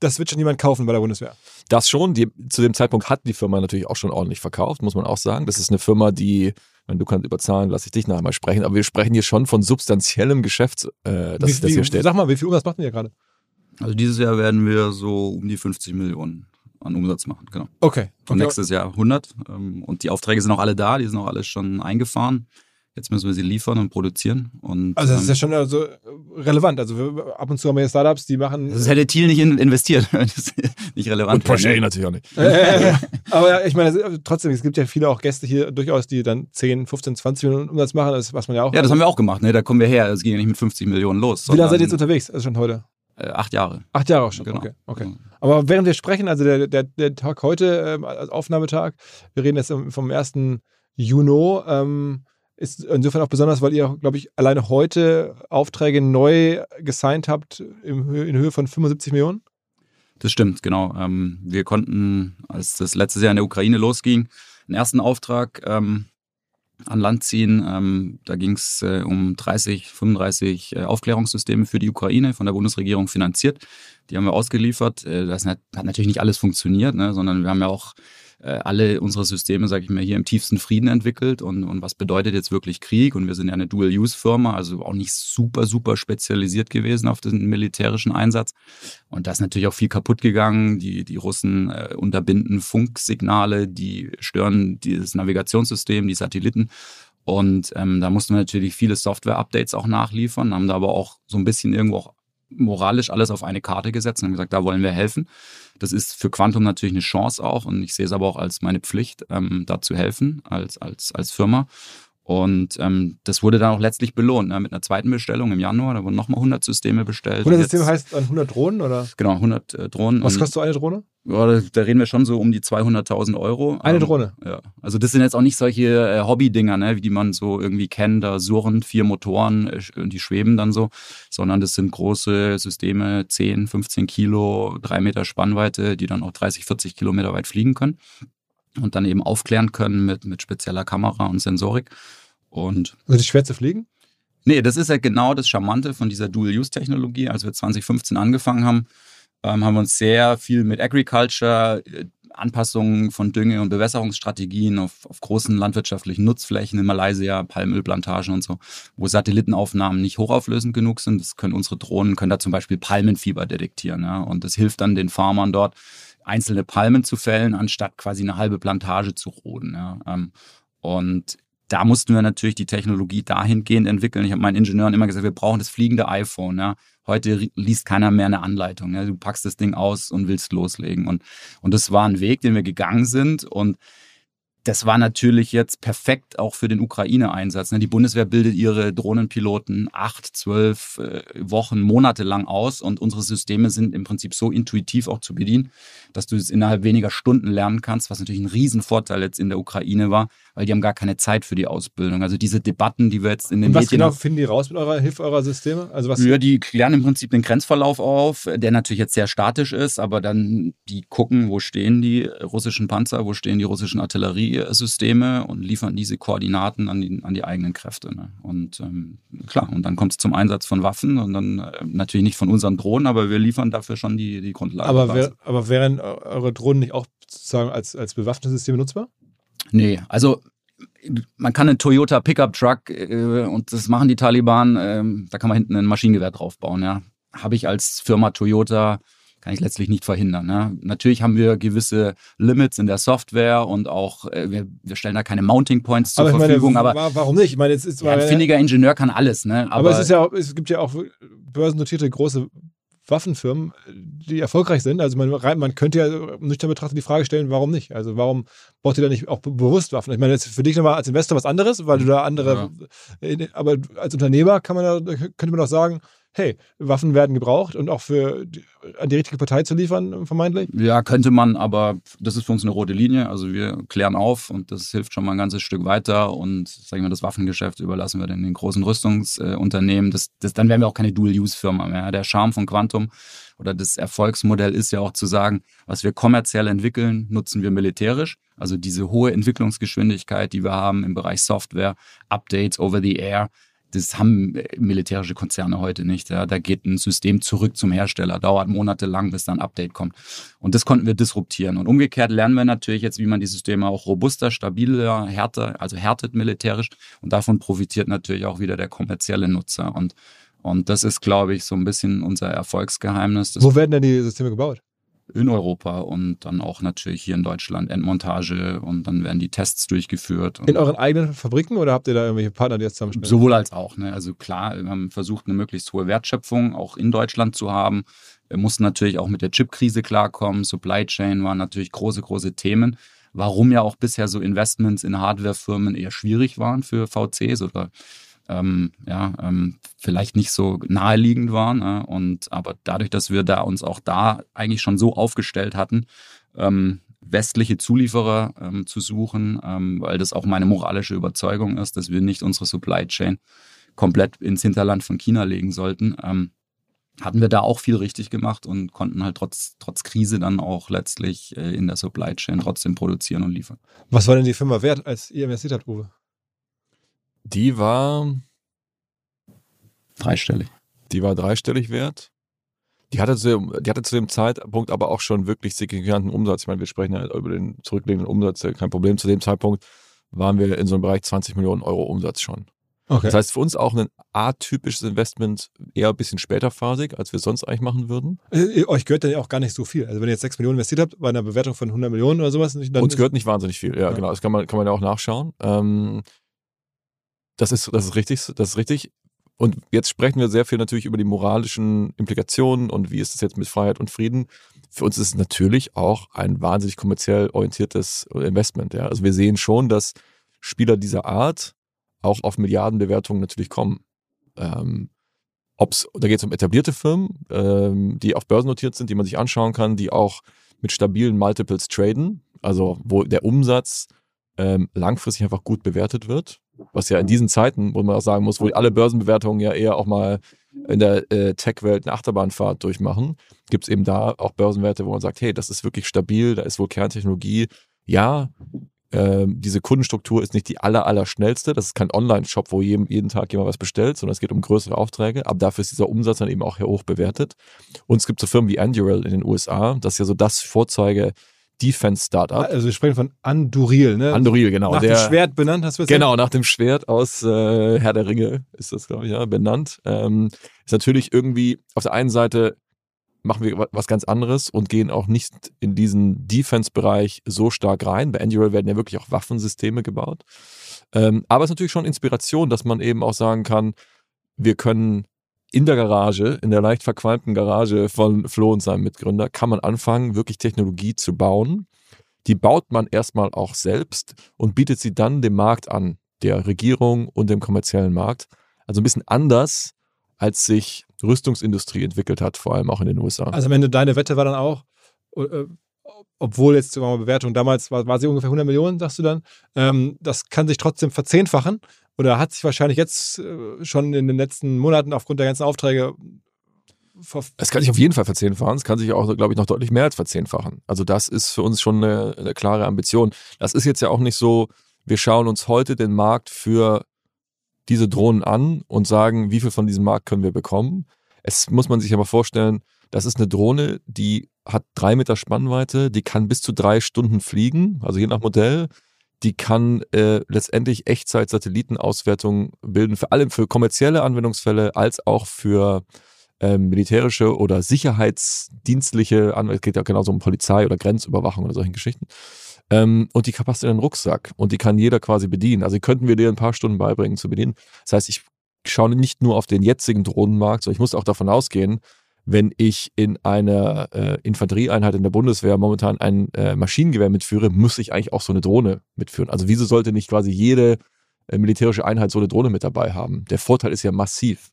das wird schon niemand kaufen bei der Bundeswehr. Das schon. Die, zu dem Zeitpunkt hat die Firma natürlich auch schon ordentlich verkauft, muss man auch sagen. Das ist eine Firma, die, wenn du kannst über Zahlen, lass ich dich nachher mal sprechen, aber wir sprechen hier schon von substanziellem Geschäft, äh, das, wie, das hier steht. Sag mal, wie viel Umsatz macht ihr hier gerade? Also dieses Jahr werden wir so um die 50 Millionen an Umsatz machen, genau. Okay. Und okay. nächstes Jahr 100. Ähm, und die Aufträge sind auch alle da, die sind auch alle schon eingefahren. Jetzt müssen wir sie liefern und produzieren. Und, also das ist ja ähm, schon also relevant. Also wir, ab und zu haben wir ja Startups, die machen. Das hätte Thiel nicht in, investiert, nicht relevant Und Porsche natürlich auch nicht. Äh, aber ja, ich meine, also trotzdem, es gibt ja viele auch Gäste hier durchaus, die dann 10, 15, 20 Millionen Umsatz machen, das, was man ja auch. Ja, das haben wir auch gemacht. Ne? Da kommen wir her. Es ging ja nicht mit 50 Millionen los. Wie lange seid ihr jetzt unterwegs? Also schon heute? Äh, acht Jahre. Acht Jahre auch schon. Genau. Okay, okay. Mhm. Aber während wir sprechen, also der, der, der Tag heute, ähm, als Aufnahmetag, wir reden jetzt vom 1. Juni, ähm, ist insofern auch besonders, weil ihr, glaube ich, alleine heute Aufträge neu gesigned habt in Höhe, in Höhe von 75 Millionen. Das stimmt, genau. Ähm, wir konnten, als das letztes Jahr in der Ukraine losging, einen ersten Auftrag ähm, an Land ziehen. Ähm, da ging es äh, um 30, 35 äh, Aufklärungssysteme für die Ukraine von der Bundesregierung finanziert. Die haben wir ausgeliefert. Äh, das hat, hat natürlich nicht alles funktioniert, ne, sondern wir haben ja auch alle unsere Systeme, sage ich mal, hier im tiefsten Frieden entwickelt. Und, und was bedeutet jetzt wirklich Krieg? Und wir sind ja eine Dual-Use-Firma, also auch nicht super, super spezialisiert gewesen auf den militärischen Einsatz. Und da ist natürlich auch viel kaputt gegangen. Die, die Russen äh, unterbinden Funksignale, die stören dieses Navigationssystem, die Satelliten. Und ähm, da mussten wir natürlich viele Software-Updates auch nachliefern, haben da aber auch so ein bisschen irgendwo auch moralisch alles auf eine Karte gesetzt und haben gesagt, da wollen wir helfen. Das ist für Quantum natürlich eine Chance auch und ich sehe es aber auch als meine Pflicht, ähm, da zu helfen als, als, als Firma. Und ähm, das wurde dann auch letztlich belohnt ne, mit einer zweiten Bestellung im Januar. Da wurden nochmal 100 Systeme bestellt. 100 Systeme heißt an 100 Drohnen oder? Genau, 100 äh, Drohnen. Was kostet so eine Drohne? Ja, da, da, reden wir schon so um die 200.000 Euro. Eine ähm, Drohne? Ja. Also das sind jetzt auch nicht solche äh, Hobby-Dinger, ne, wie die man so irgendwie kennt, da surren vier Motoren äh, und die schweben dann so, sondern das sind große Systeme, 10, 15 Kilo, drei Meter Spannweite, die dann auch 30, 40 Kilometer weit fliegen können und dann eben aufklären können mit, mit spezieller Kamera und Sensorik. Und Sind die schwer zu fliegen? Nee, das ist ja genau das Charmante von dieser Dual-Use-Technologie. Als wir 2015 angefangen haben, ähm, haben wir uns sehr viel mit Agriculture, äh, Anpassungen von Dünge- und Bewässerungsstrategien auf, auf, großen landwirtschaftlichen Nutzflächen in Malaysia, Palmölplantagen und so, wo Satellitenaufnahmen nicht hochauflösend genug sind. Das können unsere Drohnen, können da zum Beispiel Palmenfieber detektieren. Ja? Und das hilft dann den Farmern dort, einzelne Palmen zu fällen, anstatt quasi eine halbe Plantage zu roden. Ja? Ähm, und da mussten wir natürlich die Technologie dahingehend entwickeln. Ich habe meinen Ingenieuren immer gesagt, wir brauchen das fliegende iPhone. Ja. Heute liest keiner mehr eine Anleitung. Ja. Du packst das Ding aus und willst loslegen. Und, und das war ein Weg, den wir gegangen sind. Und das war natürlich jetzt perfekt auch für den Ukraine-Einsatz. Ne? Die Bundeswehr bildet ihre Drohnenpiloten acht, zwölf äh, Wochen, Monate lang aus und unsere Systeme sind im Prinzip so intuitiv auch zu bedienen, dass du es innerhalb weniger Stunden lernen kannst, was natürlich ein Riesenvorteil jetzt in der Ukraine war, weil die haben gar keine Zeit für die Ausbildung. Also diese Debatten, die wir jetzt in den und was Medien genau finden die raus mit eurer Hilfe eurer Systeme? Also was ja, die klären im Prinzip den Grenzverlauf auf, der natürlich jetzt sehr statisch ist, aber dann die gucken, wo stehen die russischen Panzer, wo stehen die russischen Artilleriesysteme und liefern diese Koordinaten an die, an die eigenen Kräfte. Ne? Und ähm, klar, und dann kommt es zum Einsatz von Waffen und dann äh, natürlich nicht von unseren Drohnen, aber wir liefern dafür schon die, die Grundlage. Aber, wär, aber wären eure Drohnen nicht auch sozusagen als, als bewaffnete Systeme nutzbar? Nee, also man kann einen Toyota Pickup Truck äh, und das machen die Taliban, äh, da kann man hinten ein Maschinengewehr draufbauen. Ja. Habe ich als Firma Toyota kann ich letztlich nicht verhindern. Ne? Natürlich haben wir gewisse Limits in der Software und auch äh, wir, wir, stellen da keine Mounting Points zur aber Verfügung. Meine, aber warum nicht? Ich meine, jetzt ist ja, ein findiger Ingenieur kann alles. Ne? Aber, aber, es ist ja auch, es gibt ja auch börsennotierte große Waffenfirmen, die erfolgreich sind. Also man, man könnte ja nüchtern betrachtet die Frage stellen, warum nicht? Also warum baut ihr da nicht auch bewusst Waffen? Ich meine, jetzt für dich nochmal als Investor was anderes, weil du da andere, ja. aber als Unternehmer kann man da, könnte man auch sagen, hey, Waffen werden gebraucht und auch für die, an die richtige Partei zu liefern, vermeintlich? Ja, könnte man, aber das ist für uns eine rote Linie. Also wir klären auf und das hilft schon mal ein ganzes Stück weiter. Und sagen wir, das Waffengeschäft überlassen wir dann den großen Rüstungsunternehmen. Das, das, dann wären wir auch keine Dual-Use-Firma mehr. Der Charme von Quantum oder das Erfolgsmodell ist ja auch zu sagen, was wir kommerziell entwickeln, nutzen wir militärisch. Also diese hohe Entwicklungsgeschwindigkeit, die wir haben im Bereich Software, Updates over the air, das haben äh, militärische Konzerne heute nicht. Ja. Da geht ein System zurück zum Hersteller, dauert monatelang, bis dann ein Update kommt. Und das konnten wir disruptieren. Und umgekehrt lernen wir natürlich jetzt, wie man die Systeme auch robuster, stabiler, härter, also härtet militärisch. Und davon profitiert natürlich auch wieder der kommerzielle Nutzer. Und, und das ist, glaube ich, so ein bisschen unser Erfolgsgeheimnis. Wo werden denn die Systeme gebaut? In Europa und dann auch natürlich hier in Deutschland Endmontage und dann werden die Tests durchgeführt. In euren eigenen Fabriken oder habt ihr da irgendwelche Partner, die jetzt zusammenstellen? Sowohl als auch. Ne? Also klar, wir haben versucht, eine möglichst hohe Wertschöpfung auch in Deutschland zu haben. Wir mussten natürlich auch mit der Chip-Krise klarkommen. Supply Chain waren natürlich große, große Themen. Warum ja auch bisher so Investments in Hardwarefirmen eher schwierig waren für VCs oder ähm, ja, ähm, vielleicht nicht so naheliegend waren. Ne? Und aber dadurch, dass wir da uns auch da eigentlich schon so aufgestellt hatten, ähm, westliche Zulieferer ähm, zu suchen, ähm, weil das auch meine moralische Überzeugung ist, dass wir nicht unsere Supply Chain komplett ins Hinterland von China legen sollten. Ähm, hatten wir da auch viel richtig gemacht und konnten halt trotz, trotz Krise dann auch letztlich äh, in der Supply Chain trotzdem produzieren und liefern. Was war denn die Firma wert, als ihr investiert habt, Uwe? Die war dreistellig. Die war dreistellig wert. Die hatte, zu, die hatte zu dem Zeitpunkt aber auch schon wirklich signifikanten Umsatz. Ich meine, wir sprechen ja über den zurückliegenden Umsatz, kein Problem. Zu dem Zeitpunkt waren wir in so einem Bereich 20 Millionen Euro Umsatz schon. Okay. Das heißt, für uns auch ein atypisches Investment, eher ein bisschen späterphasig, als wir sonst eigentlich machen würden. Äh, euch gehört dann ja auch gar nicht so viel. Also wenn ihr jetzt 6 Millionen investiert habt, bei einer Bewertung von 100 Millionen oder sowas. Dann uns gehört nicht wahnsinnig viel, ja, ja. genau. Das kann man, kann man ja auch nachschauen. Ähm, das ist, das ist richtig, das ist richtig. Und jetzt sprechen wir sehr viel natürlich über die moralischen Implikationen und wie ist es jetzt mit Freiheit und Frieden. Für uns ist es natürlich auch ein wahnsinnig kommerziell orientiertes Investment. Ja. Also wir sehen schon, dass Spieler dieser Art auch auf Milliardenbewertungen natürlich kommen. Ähm, ob's, da geht es um etablierte Firmen, ähm, die auf Börsen notiert sind, die man sich anschauen kann, die auch mit stabilen Multiples traden, also wo der Umsatz ähm, langfristig einfach gut bewertet wird. Was ja in diesen Zeiten, wo man auch sagen muss, wo alle Börsenbewertungen ja eher auch mal in der äh, Tech-Welt eine Achterbahnfahrt durchmachen, gibt es eben da auch Börsenwerte, wo man sagt, hey, das ist wirklich stabil, da ist wohl Kerntechnologie. Ja, äh, diese Kundenstruktur ist nicht die aller, aller schnellste. Das ist kein Online-Shop, wo jedem, jeden Tag jemand was bestellt, sondern es geht um größere Aufträge. Aber dafür ist dieser Umsatz dann eben auch hoch bewertet. Und es gibt so Firmen wie Anduril in den USA, das ist ja so das Vorzeige Defense-Startup. Also wir sprechen von Anduril, ne? Anduril, genau. Nach der, dem Schwert benannt, hast du es Genau, nach dem Schwert aus äh, Herr der Ringe ist das, glaube ich, ja, benannt. Ähm, ist natürlich irgendwie auf der einen Seite machen wir was ganz anderes und gehen auch nicht in diesen Defense-Bereich so stark rein. Bei Anduril werden ja wirklich auch Waffensysteme gebaut. Ähm, aber es ist natürlich schon Inspiration, dass man eben auch sagen kann, wir können in der Garage, in der leicht verqualmten Garage von Flo und seinem Mitgründer, kann man anfangen, wirklich Technologie zu bauen. Die baut man erstmal auch selbst und bietet sie dann dem Markt an, der Regierung und dem kommerziellen Markt. Also ein bisschen anders, als sich Rüstungsindustrie entwickelt hat, vor allem auch in den USA. Also am Ende deine Wette war dann auch, äh, obwohl jetzt die Bewertung damals war, war sie ungefähr 100 Millionen, sagst du dann, ähm, das kann sich trotzdem verzehnfachen oder hat sich wahrscheinlich jetzt äh, schon in den letzten Monaten aufgrund der ganzen Aufträge es kann sich auf jeden Fall verzehnfachen. Es kann sich auch, glaube ich, noch deutlich mehr als verzehnfachen. Also das ist für uns schon eine, eine, klare Ambition. Das ist jetzt ja auch nicht so, wir schauen uns heute den Markt für diese Drohnen an und sagen, wie viel von diesem Markt können wir bekommen. Es muss man sich aber vorstellen, das ist eine Drohne, die hat drei Meter Spannweite, die kann bis zu drei Stunden fliegen, also je nach Modell die kann äh, letztendlich Echtzeit-Satellitenauswertung bilden, für alle, für kommerzielle Anwendungsfälle als auch für ähm, militärische oder sicherheitsdienstliche Anwendungen. Es geht ja genauso um Polizei oder Grenzüberwachung oder solchen Geschichten. Ähm, und die passt in den Rucksack und die kann jeder quasi bedienen. Also könnten wir dir ein paar Stunden beibringen zu bedienen. Das heißt, ich schaue nicht nur auf den jetzigen Drohnenmarkt, sondern ich muss auch davon ausgehen, wenn ich in einer äh, Infanterieeinheit in der Bundeswehr momentan ein äh, Maschinengewehr mitführe, muss ich eigentlich auch so eine Drohne mitführen. Also wieso sollte nicht quasi jede äh, militärische Einheit so eine Drohne mit dabei haben? Der Vorteil ist ja massiv.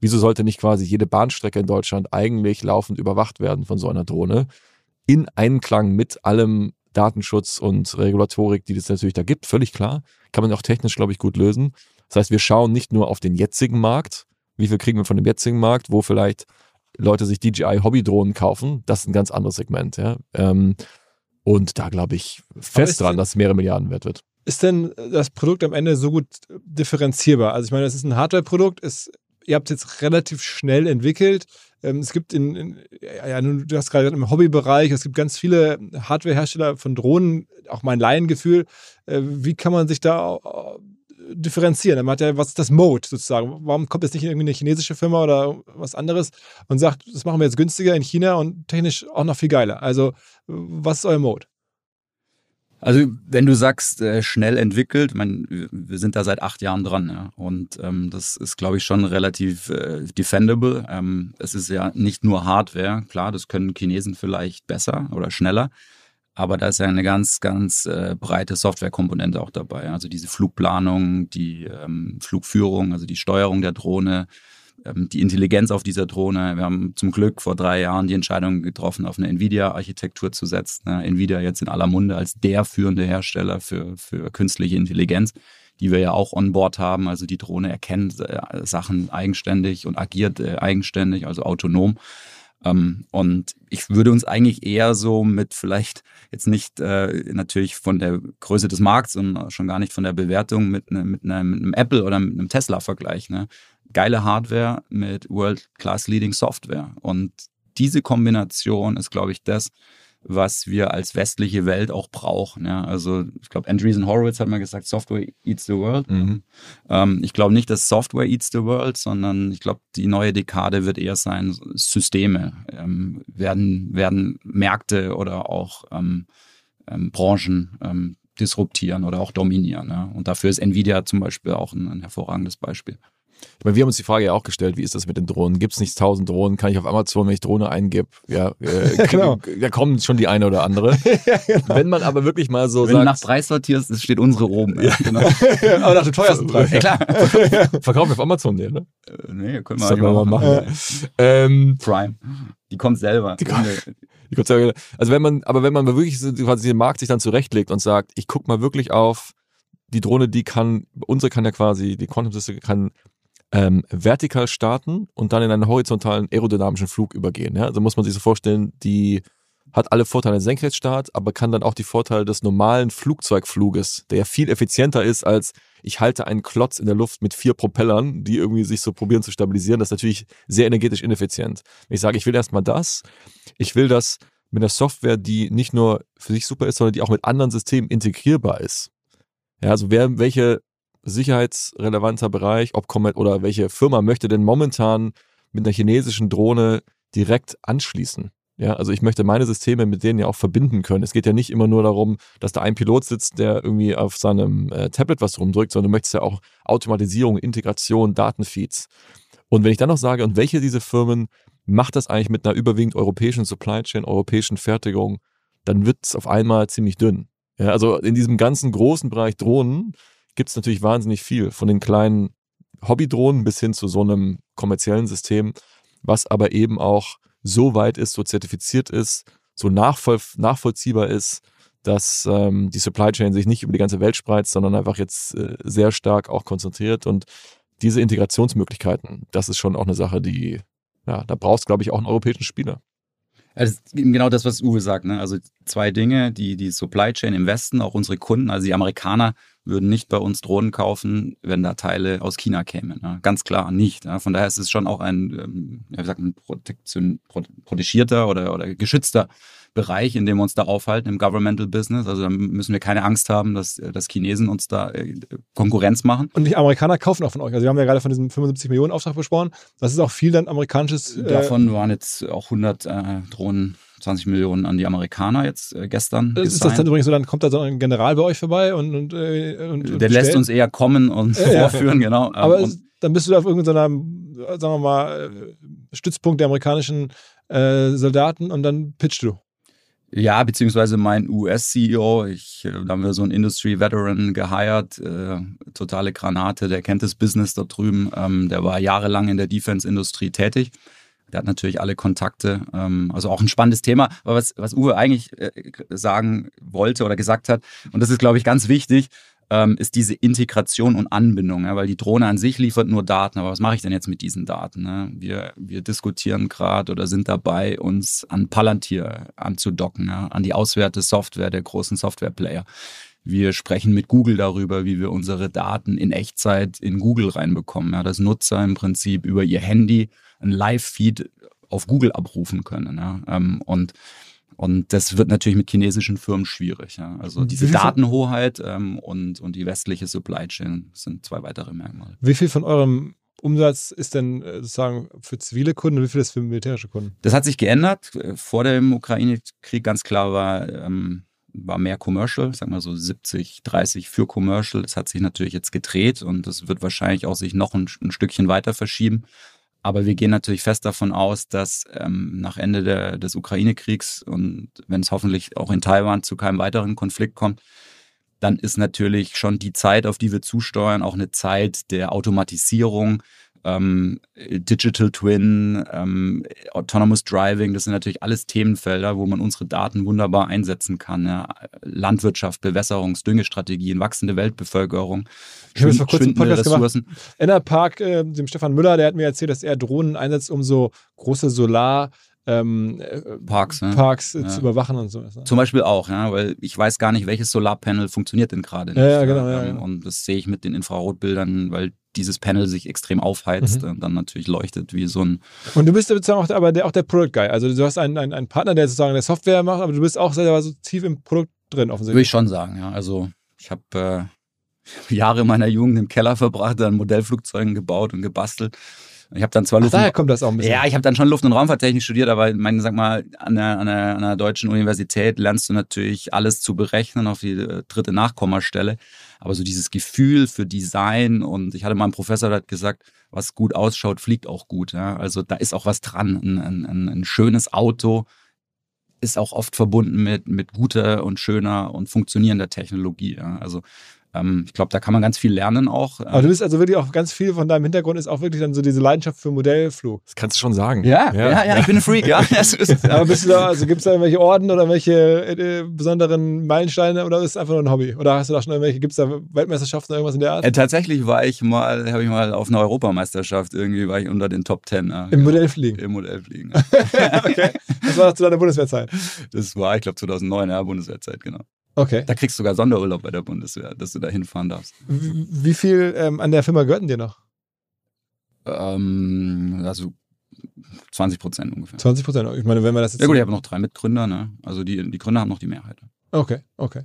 Wieso sollte nicht quasi jede Bahnstrecke in Deutschland eigentlich laufend überwacht werden von so einer Drohne? In Einklang mit allem Datenschutz und Regulatorik, die es natürlich da gibt, völlig klar. Kann man auch technisch, glaube ich, gut lösen. Das heißt, wir schauen nicht nur auf den jetzigen Markt, wie viel kriegen wir von dem jetzigen Markt, wo vielleicht Leute sich DJI Hobbydrohnen kaufen, das ist ein ganz anderes Segment, ja. Ähm, und da glaube ich fest dran, dass es mehrere Milliarden wert wird. Ist denn das Produkt am Ende so gut differenzierbar? Also ich meine, es ist ein Hardware-Produkt, ihr habt es jetzt relativ schnell entwickelt. Ähm, es gibt in, in ja, du hast gerade im Hobbybereich, es gibt ganz viele Hardware-Hersteller von Drohnen, auch mein Laiengefühl. Äh, wie kann man sich da differenzieren. Man hat ja, was ist das Mode sozusagen? Warum kommt jetzt nicht irgendwie eine chinesische Firma oder was anderes und sagt, das machen wir jetzt günstiger in China und technisch auch noch viel geiler? Also, was ist euer Mode? Also, wenn du sagst, äh, schnell entwickelt, ich meine, wir sind da seit acht Jahren dran, ja. Und ähm, das ist, glaube ich, schon relativ äh, defendable. Ähm, es ist ja nicht nur Hardware, klar, das können Chinesen vielleicht besser oder schneller. Aber da ist ja eine ganz, ganz äh, breite Softwarekomponente auch dabei. Also diese Flugplanung, die ähm, Flugführung, also die Steuerung der Drohne, ähm, die Intelligenz auf dieser Drohne. Wir haben zum Glück vor drei Jahren die Entscheidung getroffen, auf eine NVIDIA-Architektur zu setzen. Ne? NVIDIA jetzt in aller Munde als der führende Hersteller für, für künstliche Intelligenz, die wir ja auch on board haben. Also die Drohne erkennt äh, Sachen eigenständig und agiert äh, eigenständig, also autonom. Ähm, und ich würde uns eigentlich eher so mit vielleicht jetzt nicht äh, natürlich von der Größe des Markts und schon gar nicht von der Bewertung mit, ne, mit, ne, mit einem Apple oder mit einem Tesla vergleichen. Ne? Geile Hardware mit World-Class-Leading Software. Und diese Kombination ist, glaube ich, das, was wir als westliche Welt auch brauchen. Ja? Also ich glaube, Andreessen Horowitz hat mal gesagt, Software eats the world. Mhm. Ähm, ich glaube nicht, dass Software eats the world, sondern ich glaube, die neue Dekade wird eher sein, Systeme ähm, werden, werden Märkte oder auch ähm, ähm Branchen ähm, disruptieren oder auch dominieren. Ja? Und dafür ist Nvidia zum Beispiel auch ein, ein hervorragendes Beispiel. Ich meine, wir haben uns die Frage ja auch gestellt, wie ist das mit den Drohnen? Gibt es nicht tausend Drohnen? Kann ich auf Amazon, wenn ich Drohne eingebe, ja, äh, genau. da kommt schon die eine oder andere. ja, genau. Wenn man aber wirklich mal so Wenn sagt, du nach Preis sortierst, es steht unsere oben. Ja, genau. aber nach dem teuersten Preis. ja, klar. verkaufen wir auf Amazon, nee, ne? Äh, nee, können Das wir wir mal machen. machen. Ähm, Prime. Die kommt selber. Die kommt- Ich kurz sagen, also wenn man, aber wenn man wirklich quasi den Markt sich dann zurechtlegt und sagt, ich guck mal wirklich auf die Drohne, die kann, unsere kann ja quasi, die Quantum System kann ähm, vertikal starten und dann in einen horizontalen aerodynamischen Flug übergehen. Ja? Also muss man sich so vorstellen, die hat alle Vorteile Senkrechtstart, aber kann dann auch die Vorteile des normalen Flugzeugfluges, der ja viel effizienter ist als ich halte einen Klotz in der Luft mit vier Propellern, die irgendwie sich so probieren zu stabilisieren. Das ist natürlich sehr energetisch ineffizient. Ich sage, ich will erstmal das, ich will das mit einer Software, die nicht nur für sich super ist, sondern die auch mit anderen Systemen integrierbar ist. Ja, also wer, welche sicherheitsrelevanter Bereich, ob Comet oder welche Firma möchte denn momentan mit einer chinesischen Drohne direkt anschließen? Ja, also ich möchte meine Systeme mit denen ja auch verbinden können. Es geht ja nicht immer nur darum, dass da ein Pilot sitzt, der irgendwie auf seinem äh, Tablet was rumdrückt, sondern du möchtest ja auch Automatisierung, Integration, Datenfeeds. Und wenn ich dann noch sage, und welche dieser Firmen macht das eigentlich mit einer überwiegend europäischen Supply Chain, europäischen Fertigung, dann wird es auf einmal ziemlich dünn. Ja, also in diesem ganzen großen Bereich Drohnen gibt es natürlich wahnsinnig viel, von den kleinen Hobbydrohnen bis hin zu so einem kommerziellen System, was aber eben auch so weit ist, so zertifiziert ist, so nachvoll nachvollziehbar ist, dass ähm, die Supply Chain sich nicht über die ganze Welt spreizt, sondern einfach jetzt äh, sehr stark auch konzentriert. Und diese Integrationsmöglichkeiten, das ist schon auch eine Sache, die, ja, da brauchst glaube ich, auch einen europäischen Spieler. Eben genau das, was Uwe sagt. Ne? Also zwei Dinge, die, die Supply Chain im Westen, auch unsere Kunden, also die Amerikaner würden nicht bei uns Drohnen kaufen, wenn da Teile aus China kämen. Ne? Ganz klar nicht. Ja? Von daher ist es schon auch ein, ähm, wie sagt man, Protektion, pro, protegierter oder, oder geschützter Bereich, in dem wir uns da aufhalten im Governmental Business. Also da müssen wir keine Angst haben, dass, dass Chinesen uns da äh, Konkurrenz machen. Und die Amerikaner kaufen auch von euch. Also wir haben ja gerade von diesem 75 Millionen Auftrag besprochen. Das ist auch viel dann amerikanisches. Äh, Davon waren jetzt auch 100 äh, Drohnen 20 Millionen an die Amerikaner jetzt äh, gestern. ist das dann übrigens so, dann kommt da so ein General bei euch vorbei und, und, äh, und, und Der lässt uns eher kommen und Ja, ja. vorführen, genau. Ähm, Aber und es, dann bist du da auf irgendeinem, sagen wir mal, äh, Stützpunkt der amerikanischen äh, Soldaten und dann pitchst du. Ja, beziehungsweise mein US-CEO, ich, äh, da haben wir so einen Industry-Veteran geheiert, äh, totale Granate, der kennt das Business da drüben, ähm, der war jahrelang in der Defense-Industrie tätig. Der hat natürlich alle Kontakte, ähm, also auch ein spannendes Thema. Aber was, was Uwe eigentlich äh, sagen wollte oder gesagt hat, und das ist, glaube ich, ganz wichtig, ähm, ist diese Integration und Anbindung, ja, weil die Drohne an sich liefert nur Daten, aber was mache ich denn jetzt mit diesen Daten? Ne? Wir, wir diskutieren gerade oder sind dabei, uns an Palantir anzudocken, ja, an die Auswertesoftware der großen Softwareplayer. Wir sprechen mit Google darüber, wie wir unsere Daten in Echtzeit in Google reinbekommen, ja, dass Nutzer im Prinzip über ihr Handy ein Live-Feed auf Google abrufen können. Ja, ähm, und und das wird natürlich mit chinesischen Firmen schwierig. Ja. Also Wie diese Datenhoheit ähm, und, und die westliche Supply Chain sind zwei weitere Merkmale. Wie viel von eurem Umsatz ist denn äh, sozusagen für zivile Kunden und wie viel ist für militärische Kunden? Das hat sich geändert. Äh, Vor dem Ukraine-Krieg ganz klar war, ähm, war mehr Commercial, sagen wir so 70, 30 für Commercial. Das hat sich natürlich jetzt gedreht und das wird wahrscheinlich auch sich noch ein, ein Stückchen weiter verschieben. Aber wir gehen natürlich fest davon aus, dass ähm, nach Ende der, des Ukraine-Kriegs und wenn es hoffentlich auch in Taiwan zu keinem weiteren Konflikt kommt, dann ist natürlich schon die Zeit, auf die wir zusteuern, auch eine Zeit der Automatisierung, ähm, Digital Twin, ähm, Autonomous Driving, das sind natürlich alles Themenfelder, wo man unsere Daten wunderbar einsetzen kann. Ja. Landwirtschaft, Bewässerungs-, Düngestrategien, wachsende Weltbevölkerung, Ich habe jetzt vor kurzem einen Podcast gemacht. Ressourcen. Ennerpark, äh, dem Stefan Müller, der hat mir erzählt, dass er Drohnen einsetzt, um so große Solar ähm, äh, Parks, ne? Parks äh, Ja. zu überwachen und so. Ne? Zum Beispiel auch, ja, weil ich weiß gar nicht, welches Solarpanel funktioniert denn gerade nicht. Ja, genau, ähm. Und das sehe ich mit den Infrarotbildern, weil dieses Panel sich extrem aufheizt Mhm. und dann natürlich leuchtet wie so ein Und du bist sozusagen auch der, aber der, auch der Product Guy. Also du hast einen, einen, einen Partner, der sozusagen der Software macht, aber du bist auch selber so tief im Produkt drin Würde offensichtlich. ich schon sagen, ja. Also ich habe äh, Jahre meiner Jugend im Keller verbracht, an Modellflugzeugen gebaut und gebastelt. Ich habe dann zwar Ach, Luft daher kommt das auch ein bisschen. ja, ich habe dann schon Luft- und Raumfahrttechnik studiert, aber mein, sag mal, an der, an, der, an der deutschen Universität lernst du natürlich alles zu berechnen auf die äh, dritte Nachkommastelle. Aber so dieses Gefühl für Design und ich hatte mal einen Professor, der hat gesagt, was gut ausschaut, fliegt auch gut. Ja? Also da ist auch was dran. Ein, ein, ein, schönes Auto ist auch oft verbunden mit, mit guter und schöner und funktionierender Technologie. Ja? Also ähm, ich glaube, da kann man ganz viel lernen auch. Aber du bist also wirklich auch ganz viel von deinem Hintergrund ist auch wirklich dann so diese Leidenschaft für Modellflug. Das kannst du schon sagen. ja, ja, ja, ich bin ein Freak, ja. Aber bist du da, also gibt es da irgendwelche Orden oder welche äh, besonderen Meilensteine oder ist es einfach nur ein Hobby? Oder hast du da schon irgendwelche, gibt es da Weltmeisterschaften oder irgendwas in der Art? Äh, tatsächlich war ich mal, habe ich mal auf einer Europameisterschaft irgendwie, war ich unter den Top Ten. Ja, Im ja. Modellfliegen. Im Modellfliegen. okay. Das war zu deiner Bundeswehrzeit. Das war, ich glaube, 2009, ja, Bundeswehrzeit, genau. Okay. Da kriegst du sogar Sonderurlaub bei der Bundeswehr, dass du da hinfahren darfst. Wie viel ähm, an der Firma gehörten dir noch? Ähm, also 20 Prozent ungefähr. 20 Prozent. Ich meine, wenn man das jetzt. Ja gut, ich habe noch drei Mitgründer, ne? Also die, die Gründer haben noch die Mehrheit. Okay, okay.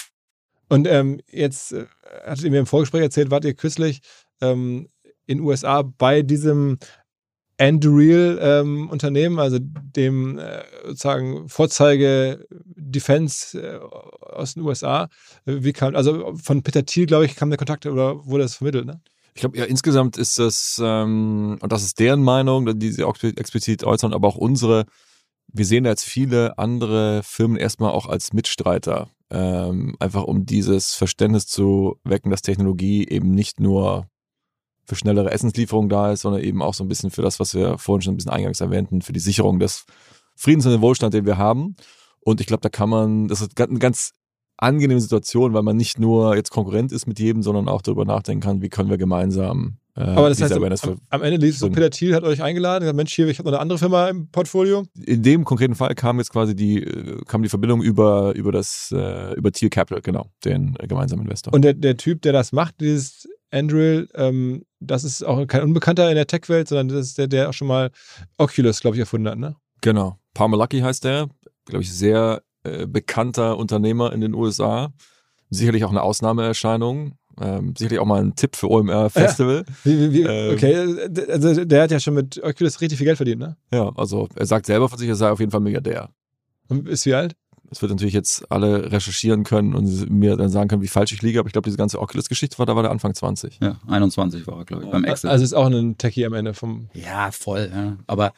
Und ähm, jetzt äh, hattet ihr mir im Vorgespräch erzählt, wart ihr kürzlich ähm, in den USA bei diesem Anduril ähm, also dem äh, sozusagen Vorzeige Defense äh, aus den USA. Wie kam, also von Peter Thiel, glaube ich, kam der Kontakt oder wurde das vermittelt, ne? Ich glaube, ja, insgesamt ist das, ähm, und das ist deren Meinung, die sie auch explizit äußern, aber auch unsere, wir sehen da jetzt viele andere Firmen erstmal auch als Mitstreiter, ähm, einfach um dieses Verständnis zu wecken, dass Technologie eben nicht nur für schnellere Essenslieferung da ist, sondern eben auch so ein bisschen für das, was wir vorhin schon ein bisschen eingangs erwähnten, für die Sicherung des Friedens und den Wohlstand, den wir haben. Und ich glaube, da kann man, das ist eine ganz angenehme Situation, weil man nicht nur jetzt Konkurrent ist mit jedem, sondern auch darüber nachdenken kann, wie können wir gemeinsam äh, Aber das heißt, am, am Ende lief so, so- Peter Thiel hat euch eingeladen, gesagt, Mensch, hier, ich habe noch eine andere Firma im Portfolio. in dem konkreten Fall kam jetzt quasi die, äh, kam die Verbindung über, über das, äh, über Thiel Capital, genau, den äh, gemeinsamen Investor. Und der, der Typ, der das macht, dieses Andrill, ähm, das ist auch kein Unbekannter in der Tech-Welt, sondern das ist der, der auch schon mal Oculus, glaube ich, erfunden hat, ne? Genau. Palmer Lucky heißt der, glaube ich, sehr äh, bekannter Unternehmer in den USA. Sicherlich auch eine Ausnahmeerscheinung. Ähm, sicherlich auch mal ein Tipp für OMR Festival. Wie, wie, wie, Ähm. okay, also der hat ja schon mit Oculus richtig viel Geld verdient, ne? Ja. also er sagt selber von sich, er sei auf jeden Fall Milliardär. Und ist wie alt? Das wird natürlich jetzt alle recherchieren können und mir dann sagen können, wie falsch ich liege, aber ich glaube, diese ganze Oculus-Geschichte war, da war der Anfang 20. Ja, 21 war er, glaube ich, beim Exit. Also ist auch ein Techie am Ende vom. Ja, voll. Ja. Aber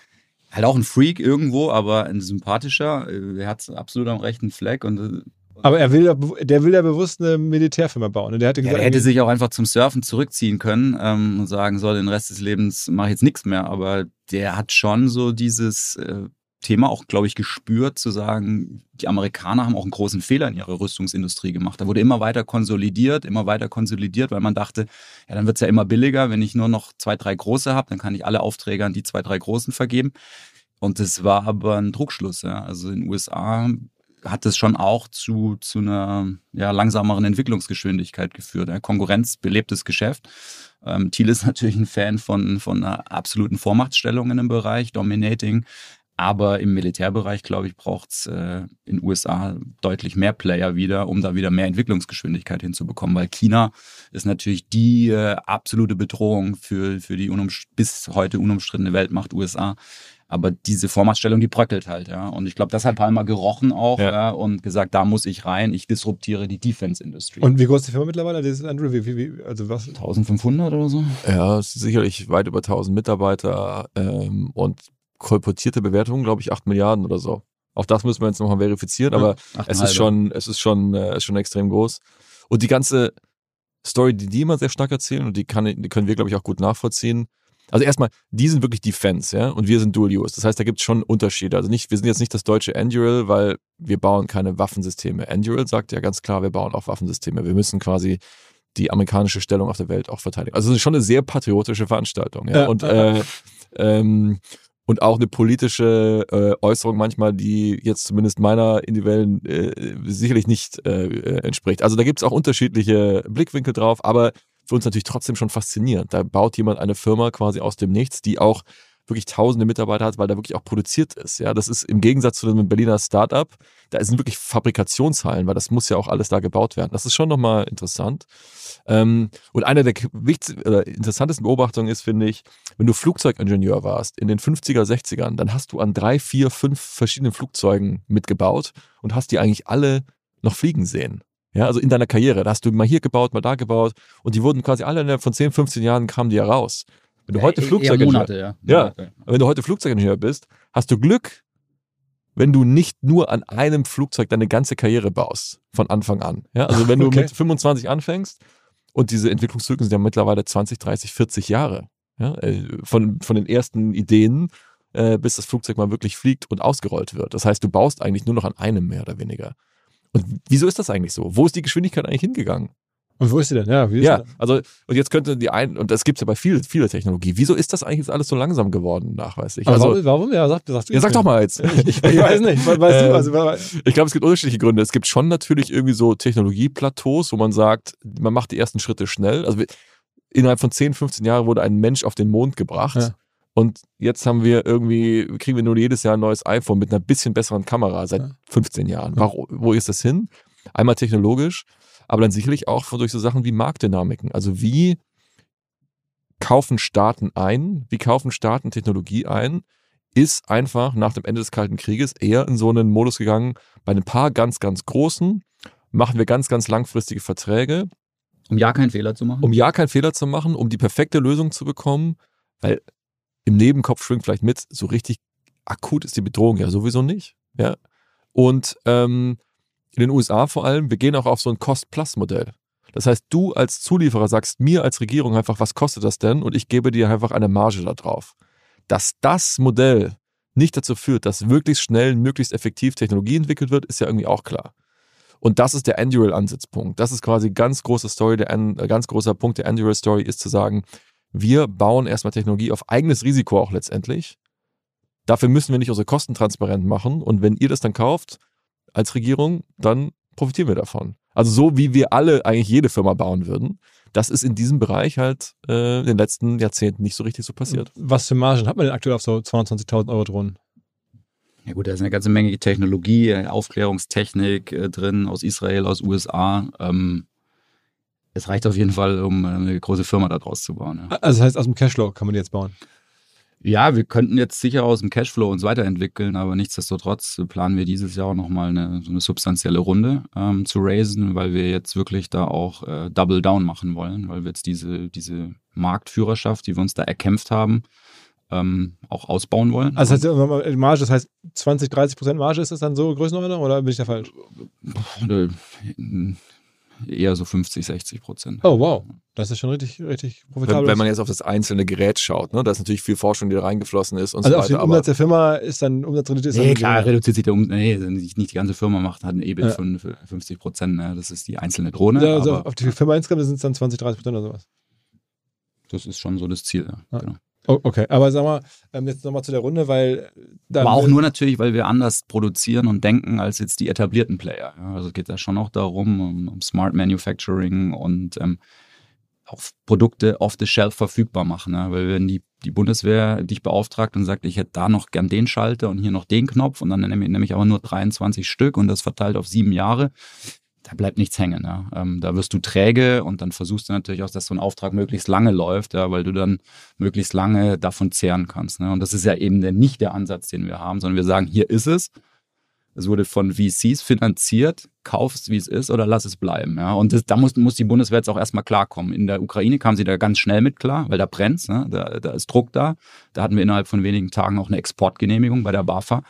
halt auch ein Freak irgendwo, aber ein sympathischer. Äh, Er hat absolut am rechten Fleck und äh, Aber er will, ja der will ja bewusst eine Militärfirma bauen. Und der hatte ja, gesagt, er hätte sich auch einfach zum Surfen zurückziehen können ähm, und sagen, so, den Rest des Lebens mache ich jetzt nichts mehr. Aber der hat schon so dieses äh, Thema auch, glaube ich, gespürt, zu sagen, die Amerikaner haben auch einen großen Fehler in ihrer Rüstungsindustrie gemacht. Da wurde immer weiter konsolidiert, immer weiter konsolidiert, weil man dachte, ja, dann wird's ja immer billiger. Wenn ich nur noch zwei, drei große habe, dann kann ich alle Aufträge an die zwei, drei großen vergeben. Und das war aber ein Druckschluss. Ja. Also in den USA hat das schon auch zu, zu einer ja, langsameren Entwicklungsgeschwindigkeit geführt. Ja. Konkurrenz belebtes Geschäft. Ähm, Thiel ist natürlich ein Fan von, von einer absoluten Vormachtstellung in dem Bereich, Dominating. Aber im Militärbereich, glaube ich, braucht es äh, in den USA deutlich mehr Player wieder, um da wieder mehr Entwicklungsgeschwindigkeit hinzubekommen. Weil China ist natürlich die äh, absolute Bedrohung für, für die bis heute unumstrittene Weltmacht USA. Aber diese Vormachtstellung, die bröckelt halt, ja. Und ich glaube, das hat Palmer gerochen auch ja. ja. und gesagt, da muss ich rein, ich disruptiere die Defense-Industrie. Und wie groß ist die Firma mittlerweile? Das ist Andrew, wie, wie, also was? 1500 oder so? Ja, sicherlich weit über 1000 Mitarbeiter ähm, und kolportierte Bewertungen, glaube ich, 8 Milliarden oder so. Auch das müssen wir jetzt nochmal verifizieren, aber ja, es ist schon, es ist schon, äh, ist schon extrem groß. Und die ganze Story, die die immer sehr stark erzählen und die, kann, die können wir, glaube ich, auch gut nachvollziehen, also erstmal, die sind wirklich Defense, ja, und wir sind Dual Use. Das heißt, da gibt es schon Unterschiede. Also nicht, wir sind jetzt nicht das deutsche Endural, weil wir bauen keine Waffensysteme. Endural sagt ja ganz klar, wir bauen auch Waffensysteme. Wir müssen quasi die amerikanische Stellung auf der Welt auch verteidigen. Also es ist schon eine sehr patriotische Veranstaltung, ja. ja und äh, ähm, und auch eine politische äh, Äußerung manchmal, die jetzt zumindest meiner individuellen äh, sicherlich nicht äh, äh entspricht. Also da gibt es auch unterschiedliche Blickwinkel drauf, aber für uns natürlich trotzdem schon faszinierend. Da baut jemand eine Firma quasi aus dem Nichts, die auch wirklich tausende Mitarbeiter hat, weil da wirklich auch produziert ist. Ja, das ist im Gegensatz zu einem Berliner Startup, da sind wirklich Fabrikationshallen, weil das muss ja auch alles da gebaut werden. Das ist schon nochmal interessant. Ähm, und eine der interessantesten Beobachtungen ist, finde ich, wenn du Flugzeugingenieur warst in den 50er, 60ern, dann hast du an drei, vier, fünf verschiedenen Flugzeugen mitgebaut und hast die eigentlich alle noch fliegen sehen. Ja, also in deiner Karriere. Da hast du mal hier gebaut, mal da gebaut und die wurden quasi alle innerhalb von 10, 15 Jahren kamen die ja raus. Wenn du heute ja, Flugzeugingenieur ja. ja. wenn du heute Flugzeugingenieur bist, hast du Glück, wenn du nicht nur an einem Flugzeug deine ganze Karriere baust von Anfang an. Ja, also wenn du okay. mit 25 anfängst und diese Entwicklungszyklen sind ja mittlerweile 20, 30, 40 Jahre. Ja, äh, von, von den ersten Ideen äh, bis das Flugzeug mal wirklich fliegt und ausgerollt wird. Das heißt, du baust eigentlich nur noch an einem mehr oder weniger. Und wieso ist das eigentlich so? Wo ist die Geschwindigkeit eigentlich hingegangen? Und wo ist sie denn? Ja, wie ist ja also und jetzt könnte die ein und das gibt es ja bei viel, vieler Technologie. Wieso ist das eigentlich jetzt alles so langsam geworden, nachweislich? Also, warum, warum? Ja, sag, sag, ja, sag doch mal jetzt. ich, ich weiß nicht. Weißt du, also, ich glaube, es gibt unterschiedliche Gründe. Es gibt schon natürlich irgendwie so Technologieplateaus, wo man sagt, man macht die ersten Schritte schnell. Also innerhalb von 10, 15 Jahren wurde ein Mensch auf den Mond gebracht. Ja. Und jetzt haben wir irgendwie, kriegen wir nur jedes Jahr ein neues iPhone mit einer bisschen besseren Kamera seit 15 Jahren. Warum, wo ist das hin? Einmal technologisch, aber dann sicherlich auch durch so Sachen wie Marktdynamiken. Also wie kaufen Staaten ein, wie kaufen Staaten Technologie ein, ist einfach nach dem Ende des Kalten Krieges eher in so einen Modus gegangen, bei ein paar ganz, ganz großen machen wir ganz, ganz langfristige Verträge. Um ja keinen Fehler zu machen? Um ja keinen Fehler zu machen, um die perfekte Lösung zu bekommen, weil im Nebenkopf schwingt vielleicht mit, so richtig akut ist die Bedrohung ja sowieso nicht. Ja. Und ähm, in den USA vor allem, wir gehen auch auf so ein Cost-Plus-Modell. Das heißt, du als Zulieferer sagst mir als Regierung einfach, was kostet das denn? Und ich gebe dir einfach eine Marge da drauf. Dass das Modell nicht dazu führt, dass möglichst schnell, möglichst effektiv Technologie entwickelt wird, ist ja irgendwie auch klar. Und das ist der Andural-Ansatzpunkt. Das ist quasi ganz große Story, der ganz großer Punkt der Andural-Story ist zu sagen, wir bauen erstmal Technologie auf eigenes Risiko auch letztendlich. Dafür müssen wir nicht unsere Kosten transparent machen. Und wenn ihr das dann kauft als Regierung, dann profitieren wir davon. Also so wie wir alle eigentlich jede Firma bauen würden. Das ist in diesem Bereich halt äh, in den letzten Jahrzehnten nicht so richtig so passiert. Was für Margen hat man denn aktuell auf so 220.000 Euro Drohnen? Ja gut, da ist eine ganze Menge Technologie, Aufklärungstechnik äh, drin aus Israel, aus USA. Ähm, es reicht auf jeden Fall, um eine große Firma daraus zu bauen. Ja. Also das heißt, aus dem Cashflow kann man die jetzt bauen? Ja, wir könnten jetzt sicher aus dem Cashflow uns weiterentwickeln, aber nichtsdestotrotz planen wir dieses Jahr auch nochmal eine, so eine substanzielle Runde ähm, zu raisen, weil wir jetzt wirklich da auch äh, Double Down machen wollen, weil wir jetzt diese, diese Marktführerschaft, die wir uns da erkämpft haben, ähm, auch ausbauen wollen. Also das heißt, Marge, das heißt 20, 30 Prozent Marge, ist das dann so Größenordnung oder bin ich da falsch? Eher so 50, 60 Prozent. Oh, wow. Das ist schon richtig, richtig profitabel. Wenn, wenn, man jetzt auf das einzelne Gerät schaut, ne, da ist natürlich viel Forschung, die da reingeflossen ist und also so weiter. Also auf den Umsatz der Firma ist dann Umsatz reduziert? Nee, klar, reduziert sich der Umsatz. Nee, nicht die ganze Firma macht, hat ein EBIT ja. von 50 Prozent. Ne? Das ist die einzelne Drohne. Ja, also auf die Firma insgesamt sind es dann 20, 30 Prozent oder sowas. Das ist schon so das Ziel, ja. Ah. Genau. Oh, okay, aber sag mal, ähm, jetzt nochmal zu der Runde, weil. Aber auch nur natürlich, weil wir anders produzieren und denken als jetzt die etablierten Player. also es geht ja schon auch darum, um, um Smart Manufacturing und ähm, auch Produkte off the shelf verfügbar machen. Ne? Weil wenn die, die Bundeswehr dich beauftragt und sagt, ich hätte da noch gern den Schalter und hier noch den Knopf und dann nehme ich, nehme ich aber nur 23 Stück und das verteilt auf sieben Jahre, da bleibt nichts hängen. Ja. Ähm, da wirst du träge und dann versuchst du natürlich auch, dass so ein Auftrag möglichst lange läuft, ja, weil du dann möglichst lange davon zehren kannst. Ne. Und das ist ja eben der, nicht der Ansatz, den wir haben, sondern wir sagen, hier ist es. Es wurde von VCs finanziert, kauf es, wie es ist oder lass es bleiben. Ja. Und das, da muss, muss die Bundeswehr jetzt auch erstmal klarkommen. In der Ukraine kam sie da ganz schnell mit klar, weil da brennt ne? da, da ist Druck da. Da hatten wir innerhalb von wenigen Tagen auch eine Exportgenehmigung bei der BAFA.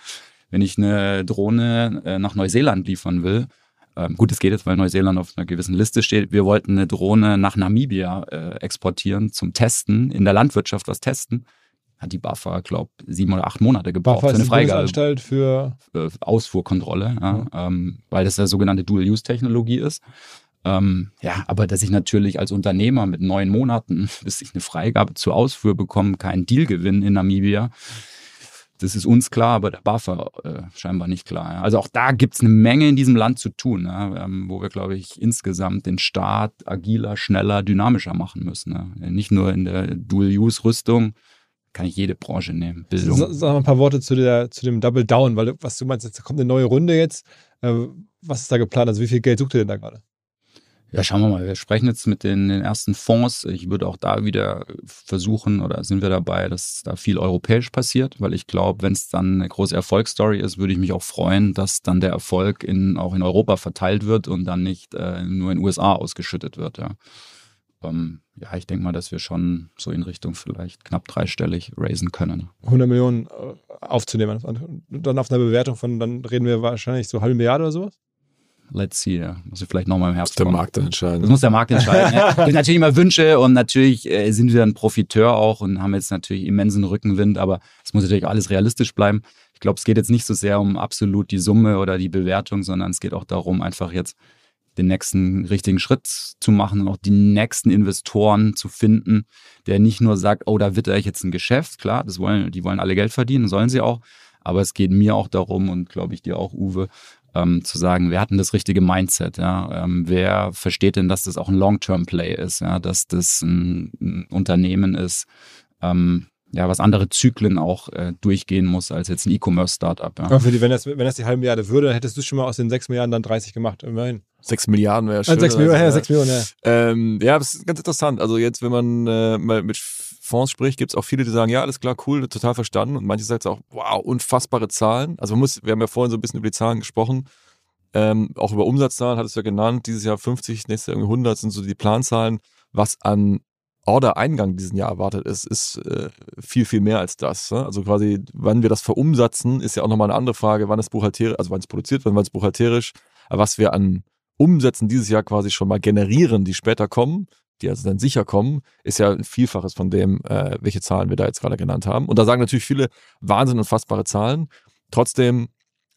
Wenn ich eine Drohne äh, nach Neuseeland liefern will, ähm, gut, es geht jetzt, weil Neuseeland auf einer gewissen Liste steht. Wir wollten eine Drohne nach Namibia äh, exportieren zum Testen, in der Landwirtschaft was testen. Hat die BAFA, glaube sieben oder acht Monate gebraucht BAFA für eine Freigabe. Bundesanstalt für Äh, Ausfuhrkontrolle, ja, ähm, weil das ja sogenannte Dual-Use-Technologie ist. Ähm, ja, aber dass ich natürlich als Unternehmer mit neun Monaten, bis ich eine Freigabe zur Ausfuhr bekomme, keinen Deal gewinne in Namibia, das ist uns klar, aber der BAFA äh, scheinbar nicht klar. Ja. Also auch da gibt es eine Menge in diesem Land zu tun, ja, ähm, wo wir, glaube ich, insgesamt den Staat agiler, schneller, dynamischer machen müssen. Ja. Nicht nur in der Dual-Use-Rüstung, kann ich jede Branche nehmen. Bildung. Sa- Sag mal ein paar Worte zu, der, zu dem Double Down, weil was du meinst, jetzt kommt eine neue Runde jetzt. Äh, was ist da geplant? Also wie viel Geld sucht ihr denn da gerade? Ja, schauen wir mal. Wir sprechen jetzt mit den, den ersten Fonds. Ich würde auch da wieder versuchen oder sind wir dabei, dass da viel europäisch passiert, weil ich glaube, wenn es dann eine große Erfolgsstory ist, würde ich mich auch freuen, dass dann der Erfolg in, auch in Europa verteilt wird und dann nicht äh, nur in den USA ausgeschüttet wird. Ja, ähm, ja ich denke mal, dass wir schon so in Richtung vielleicht knapp dreistellig raisen können. 100 Millionen äh, aufzunehmen. Und dann auf einer Bewertung von, dann reden wir wahrscheinlich so halbe Milliarde oder sowas. Let's see. Ja. Muss ich vielleicht nochmal im Herbst Der kommen. Markt dann entscheiden. Das muss der Markt entscheiden. ja. Das sind natürlich immer Wünsche und natürlich äh, sind wir ein Profiteur auch und haben jetzt natürlich immensen Rückenwind, aber es muss natürlich alles realistisch bleiben. Ich glaube, es geht jetzt nicht so sehr um absolut die Summe oder die Bewertung, sondern es geht auch darum, einfach jetzt den nächsten richtigen Schritt zu machen und auch die nächsten Investoren zu finden, der nicht nur sagt, oh, da witter ich jetzt ein Geschäft. Klar, das wollen, die wollen alle Geld verdienen, sollen sie auch. Aber es geht mir auch darum und glaube ich dir auch, Uwe, ähm, zu sagen, wer hat denn das richtige Mindset? Ja? Ähm, wer versteht denn, dass das auch ein Long-Term-Play ist, ja? dass das ein, ein Unternehmen ist, ähm, ja, was andere Zyklen auch äh, durchgehen muss als jetzt ein E-Commerce-Startup. Ja? Wenn, das, wenn das die halbe Milliarde würde, dann hättest du schon mal aus den 6 Milliarden dann 30 gemacht. Immerhin. Sechs Milliarden wäre schön. 6 Millionen, ja, also, 6 Millionen, ja. Ähm, ja, das ist ganz interessant. Also jetzt, wenn man äh, mal mit Fonds spricht, gibt es auch viele, die sagen, ja, alles klar, cool, total verstanden. Und manche sagen auch, wow, unfassbare Zahlen. Also man muss, wir haben ja vorhin so ein bisschen über die Zahlen gesprochen. Ähm, auch über Umsatzzahlen hat es ja genannt. Dieses Jahr 50, nächstes Jahr irgendwie 100 sind so die Planzahlen. Was an Order-Eingang diesen Jahr erwartet ist, ist äh, viel, viel mehr als das. Ne? Also quasi, wann wir das verumsatzen, ist ja auch nochmal eine andere Frage, wann es buchhalterisch, also wann es produziert wann es buchhalterisch, was wir an Umsätzen dieses Jahr quasi schon mal generieren, die später kommen, die also dann sicher kommen, ist ja ein Vielfaches von dem, äh, welche Zahlen wir da jetzt gerade genannt haben. Und da sagen natürlich viele Wahnsinn und fassbare Zahlen. Trotzdem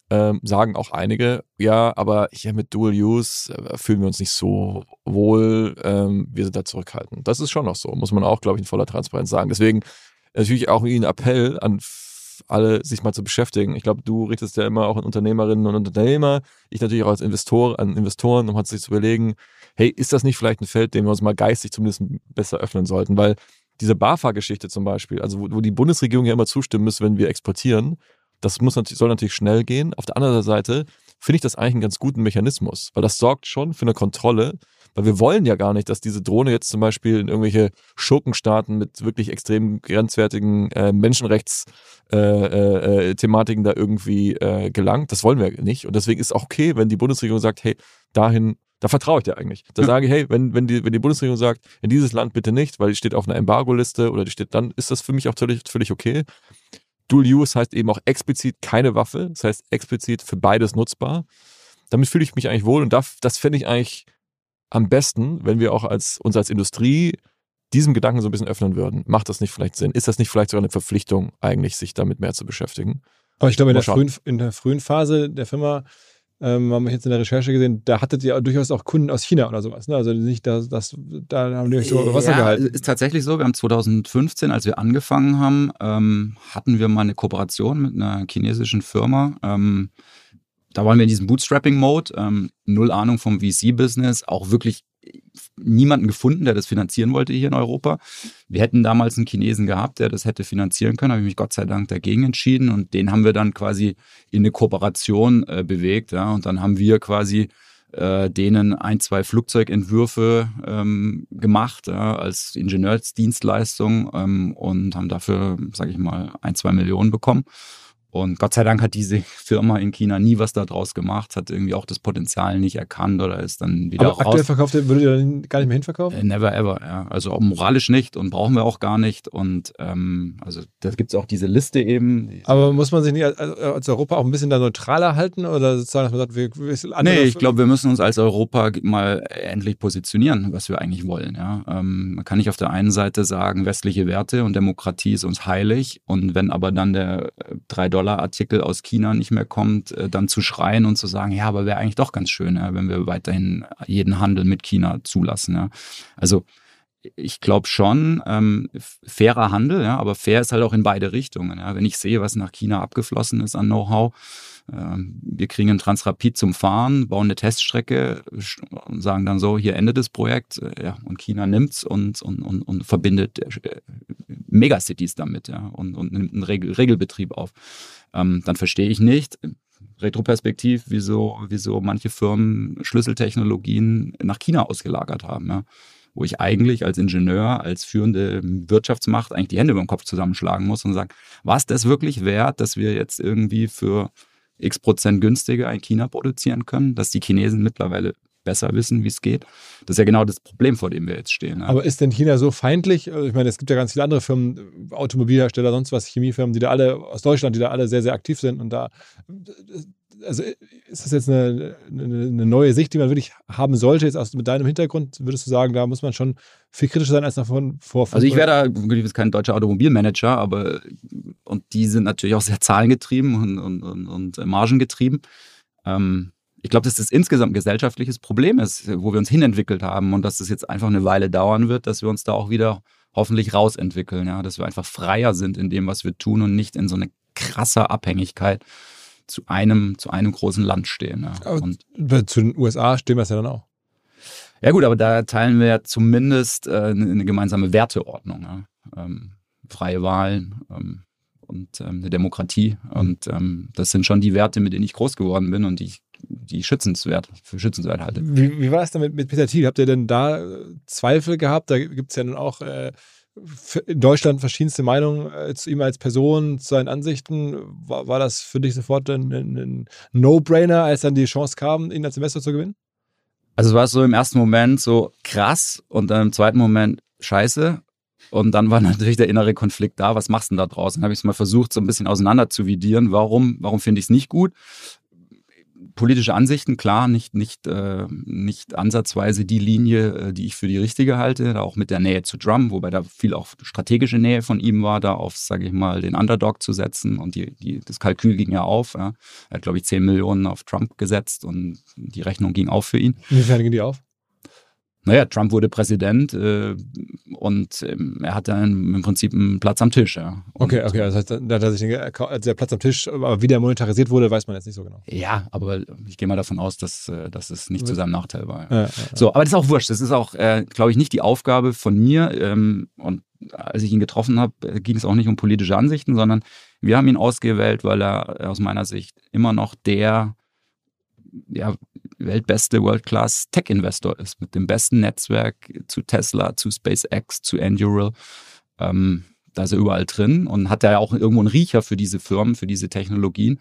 ähm, sagen auch einige, ja, aber hier mit Dual Use äh, fühlen wir uns nicht so wohl, ähm, wir sind da zurückhaltend. Das ist schon noch so, muss man auch, glaube ich, in voller Transparenz sagen. Deswegen natürlich auch wie ein Appell an alle, sich mal zu beschäftigen. Ich glaube, du richtest ja immer auch an Unternehmerinnen und Unternehmer, ich natürlich auch als Investor, an Investoren, um halt sich zu überlegen, hey, ist das nicht vielleicht ein Feld, dem wir uns mal geistig zumindest besser öffnen sollten? Weil diese BAFA-Geschichte zum Beispiel, also wo, wo die Bundesregierung ja immer zustimmen muss, wenn wir exportieren, das muss natürlich, soll natürlich schnell gehen. Auf der anderen Seite finde ich das eigentlich einen ganz guten Mechanismus, weil das sorgt schon für eine Kontrolle, weil wir wollen ja gar nicht, dass diese Drohne jetzt zum Beispiel in irgendwelche Schurkenstaaten mit wirklich extrem grenzwertigen äh, Menschenrechtsthematiken äh, äh, Thematiken da irgendwie äh, gelangt. Das wollen wir nicht. Und deswegen ist auch okay, wenn die Bundesregierung sagt, hey, dahin, da vertraue ich dir eigentlich. Da sage ich, hey, wenn, wenn, die, wenn die Bundesregierung sagt, in dieses Land bitte nicht, weil die steht auf einer Embargo-Liste oder die steht, dann ist das für mich auch völlig, völlig okay. Dual Use heißt eben auch explizit keine Waffe, das heißt explizit für beides nutzbar. Damit fühle ich mich eigentlich wohl und das, das fände ich eigentlich am besten, wenn wir auch als, uns als Industrie diesem Gedanken so ein bisschen öffnen würden. Macht das nicht vielleicht Sinn? Ist das nicht vielleicht sogar eine Verpflichtung, eigentlich sich damit mehr zu beschäftigen? Aber ich glaube, in, der frühen- in der frühen Phase der Firma ähm, haben wir jetzt in der Recherche gesehen, da hattet ihr durchaus auch Kunden aus China oder sowas. Ne? Also nicht, dass, dass da haben die euch so Wasser ja, gehalten. ist tatsächlich so. Wir haben 2015, als wir angefangen haben, ähm, hatten wir mal eine Kooperation mit einer chinesischen Firma. Ähm, da waren wir in diesem Bootstrapping-Mode, ähm, null Ahnung vom VC-Business, auch wirklich niemanden gefunden, der das finanzieren wollte hier in Europa. Wir hätten damals einen Chinesen gehabt, der das hätte finanzieren können, habe ich mich Gott sei Dank dagegen entschieden und den haben wir dann quasi in eine Kooperation äh, bewegt. Ja, und dann haben wir quasi äh, denen ein, zwei Flugzeugentwürfe ähm, gemacht ja, als Ingenieursdienstleistung ähm, und haben dafür, sage ich mal, ein, zwei Millionen bekommen. Und Gott sei Dank hat diese Firma in China nie was daraus gemacht, hat irgendwie auch das Potenzial nicht erkannt oder ist dann wieder Aber raus. aktuell verkauft, würdet ihr dann gar nicht mehr hinverkaufen? Äh, Never ever, ja. Also auch moralisch nicht und brauchen wir auch gar nicht. Und ähm, also da gibt es auch diese Liste eben. Aber muss man sich nicht als, als Europa auch ein bisschen da neutraler halten oder sozusagen, dass man sagt, wir, wir Nee, ich glaube, wir müssen uns als Europa mal endlich positionieren, was wir eigentlich wollen. Ja? Ähm, man kann nicht auf der einen Seite sagen, westliche Werte und Demokratie ist uns heilig und wenn aber dann der 3-Dollar-Artikel aus China nicht mehr kommt, äh, dann zu schreien und zu sagen, ja, aber wäre eigentlich doch ganz schön, wenn wir weiterhin jeden Handel mit China zulassen. Also ich glaube schon, ähm, fairer Handel, ja, aber fair ist halt auch in beide Richtungen. Ja. Wenn ich sehe, was nach China abgeflossen ist an Know-how, wir kriegen einen Transrapid zum Fahren, bauen eine Teststrecke und sagen dann so, hier endet das Projekt. Äh, Ja, und China nimmt's und, und, und, und verbindet äh, Megacities damit ja, und, und nimmt einen Regel, Regelbetrieb auf. Ähm, dann verstehe ich nicht, retroperspektiv, wieso, wieso manche Firmen Schlüsseltechnologien nach China ausgelagert haben. Ja wo ich eigentlich als Ingenieur, als führende Wirtschaftsmacht eigentlich die Hände über den Kopf zusammenschlagen muss und sagen, was das wirklich wert, dass wir jetzt irgendwie für x Prozent günstiger in China produzieren können, dass die Chinesen mittlerweile besser wissen, wie es geht. Das ist ja genau das Problem, vor dem wir jetzt stehen. ja. Aber ist denn China so feindlich? Also Ich meine, es gibt ja ganz viele andere Firmen, Automobilhersteller, sonst was, Chemiefirmen, die da alle aus Deutschland, die da alle sehr, sehr aktiv sind und da. Also ist das jetzt eine, eine, neue Sicht, die man wirklich haben sollte, jetzt aus, mit deinem Hintergrund, würdest du sagen, da muss man schon viel kritischer sein als noch von, vor Also ich wäre da, ich bin kein deutscher Automobilmanager, aber und die sind natürlich auch sehr zahlengetrieben und, und, und, und margengetrieben. Ähm, ich glaube, dass das insgesamt ein gesellschaftliches Problem ist, wo wir uns hinentwickelt haben und dass es jetzt einfach eine Weile dauern wird, dass wir uns da auch wieder hoffentlich rausentwickeln, ja, dass wir einfach freier sind in dem, was wir tun und nicht in so eine krasse Abhängigkeit zu einem, zu einem großen Land stehen. Ja. Und Zu den USA stehen wir es ja dann auch. ja gut, aber da teilen wir ja zumindest äh, eine, eine gemeinsame Werteordnung. Ja? Ähm, freie Wahlen ähm, und ähm, eine Demokratie. Und ähm, das sind schon die Werte, mit denen ich groß geworden bin und die ich, die schützenswert, für schützenswert halte. Wie, wie war es denn mit, mit Peter Thiel? Habt ihr denn da äh, Zweifel gehabt? Da gibt es ja nun auch äh, in Deutschland verschiedenste Meinungen äh, zu ihm als Person, zu seinen Ansichten. War, war das für dich sofort ein, ein, No-Brainer, als dann die Chance kam, ihn als Investor zu gewinnen? Also es war so im ersten Moment so krass und dann im zweiten Moment scheiße. Und dann war natürlich der innere Konflikt da. Was machst du denn da draus? Dann habe ich es mal versucht, so ein bisschen auseinander zu vidieren. Warum, warum finde ich es nicht gut? Politische Ansichten, klar, nicht, nicht, äh, nicht ansatzweise die Linie, äh, die ich für die richtige halte, da auch mit der Nähe zu Trump, wobei da viel auch strategische Nähe von ihm war, da auf, sage ich mal, den Underdog zu setzen und die, die, das Kalkül ging ja auf. Ja. Er hat, glaube ich, 10 Millionen auf Trump gesetzt und die Rechnung ging auf für ihn. Inwiefern ging die auf? Naja, Trump wurde Präsident äh, und ähm, er hat dann im Prinzip einen Platz am Tisch. Ja. Und, Okay, okay, das heißt, da hat er sich den, also der Platz am Tisch, aber wie der monetarisiert wurde, weiß man jetzt nicht so genau. Ja, aber ich gehe mal davon aus, dass, äh, dass es nicht zu seinem Nachteil war. Ja. Ja, So, aber das ist auch wurscht. Das ist auch, äh, glaube ich, nicht die Aufgabe von mir. Ähm, und als ich ihn getroffen habe, äh, ging es auch nicht um politische Ansichten, sondern wir haben ihn ausgewählt, weil er äh, aus meiner Sicht immer noch der ja, weltbeste World-Class-Tech-Investor ist, mit dem besten Netzwerk zu Tesla, zu SpaceX, zu Endural. Ähm, da ist er überall drin und hat ja auch irgendwo einen Riecher für diese Firmen, für diese Technologien.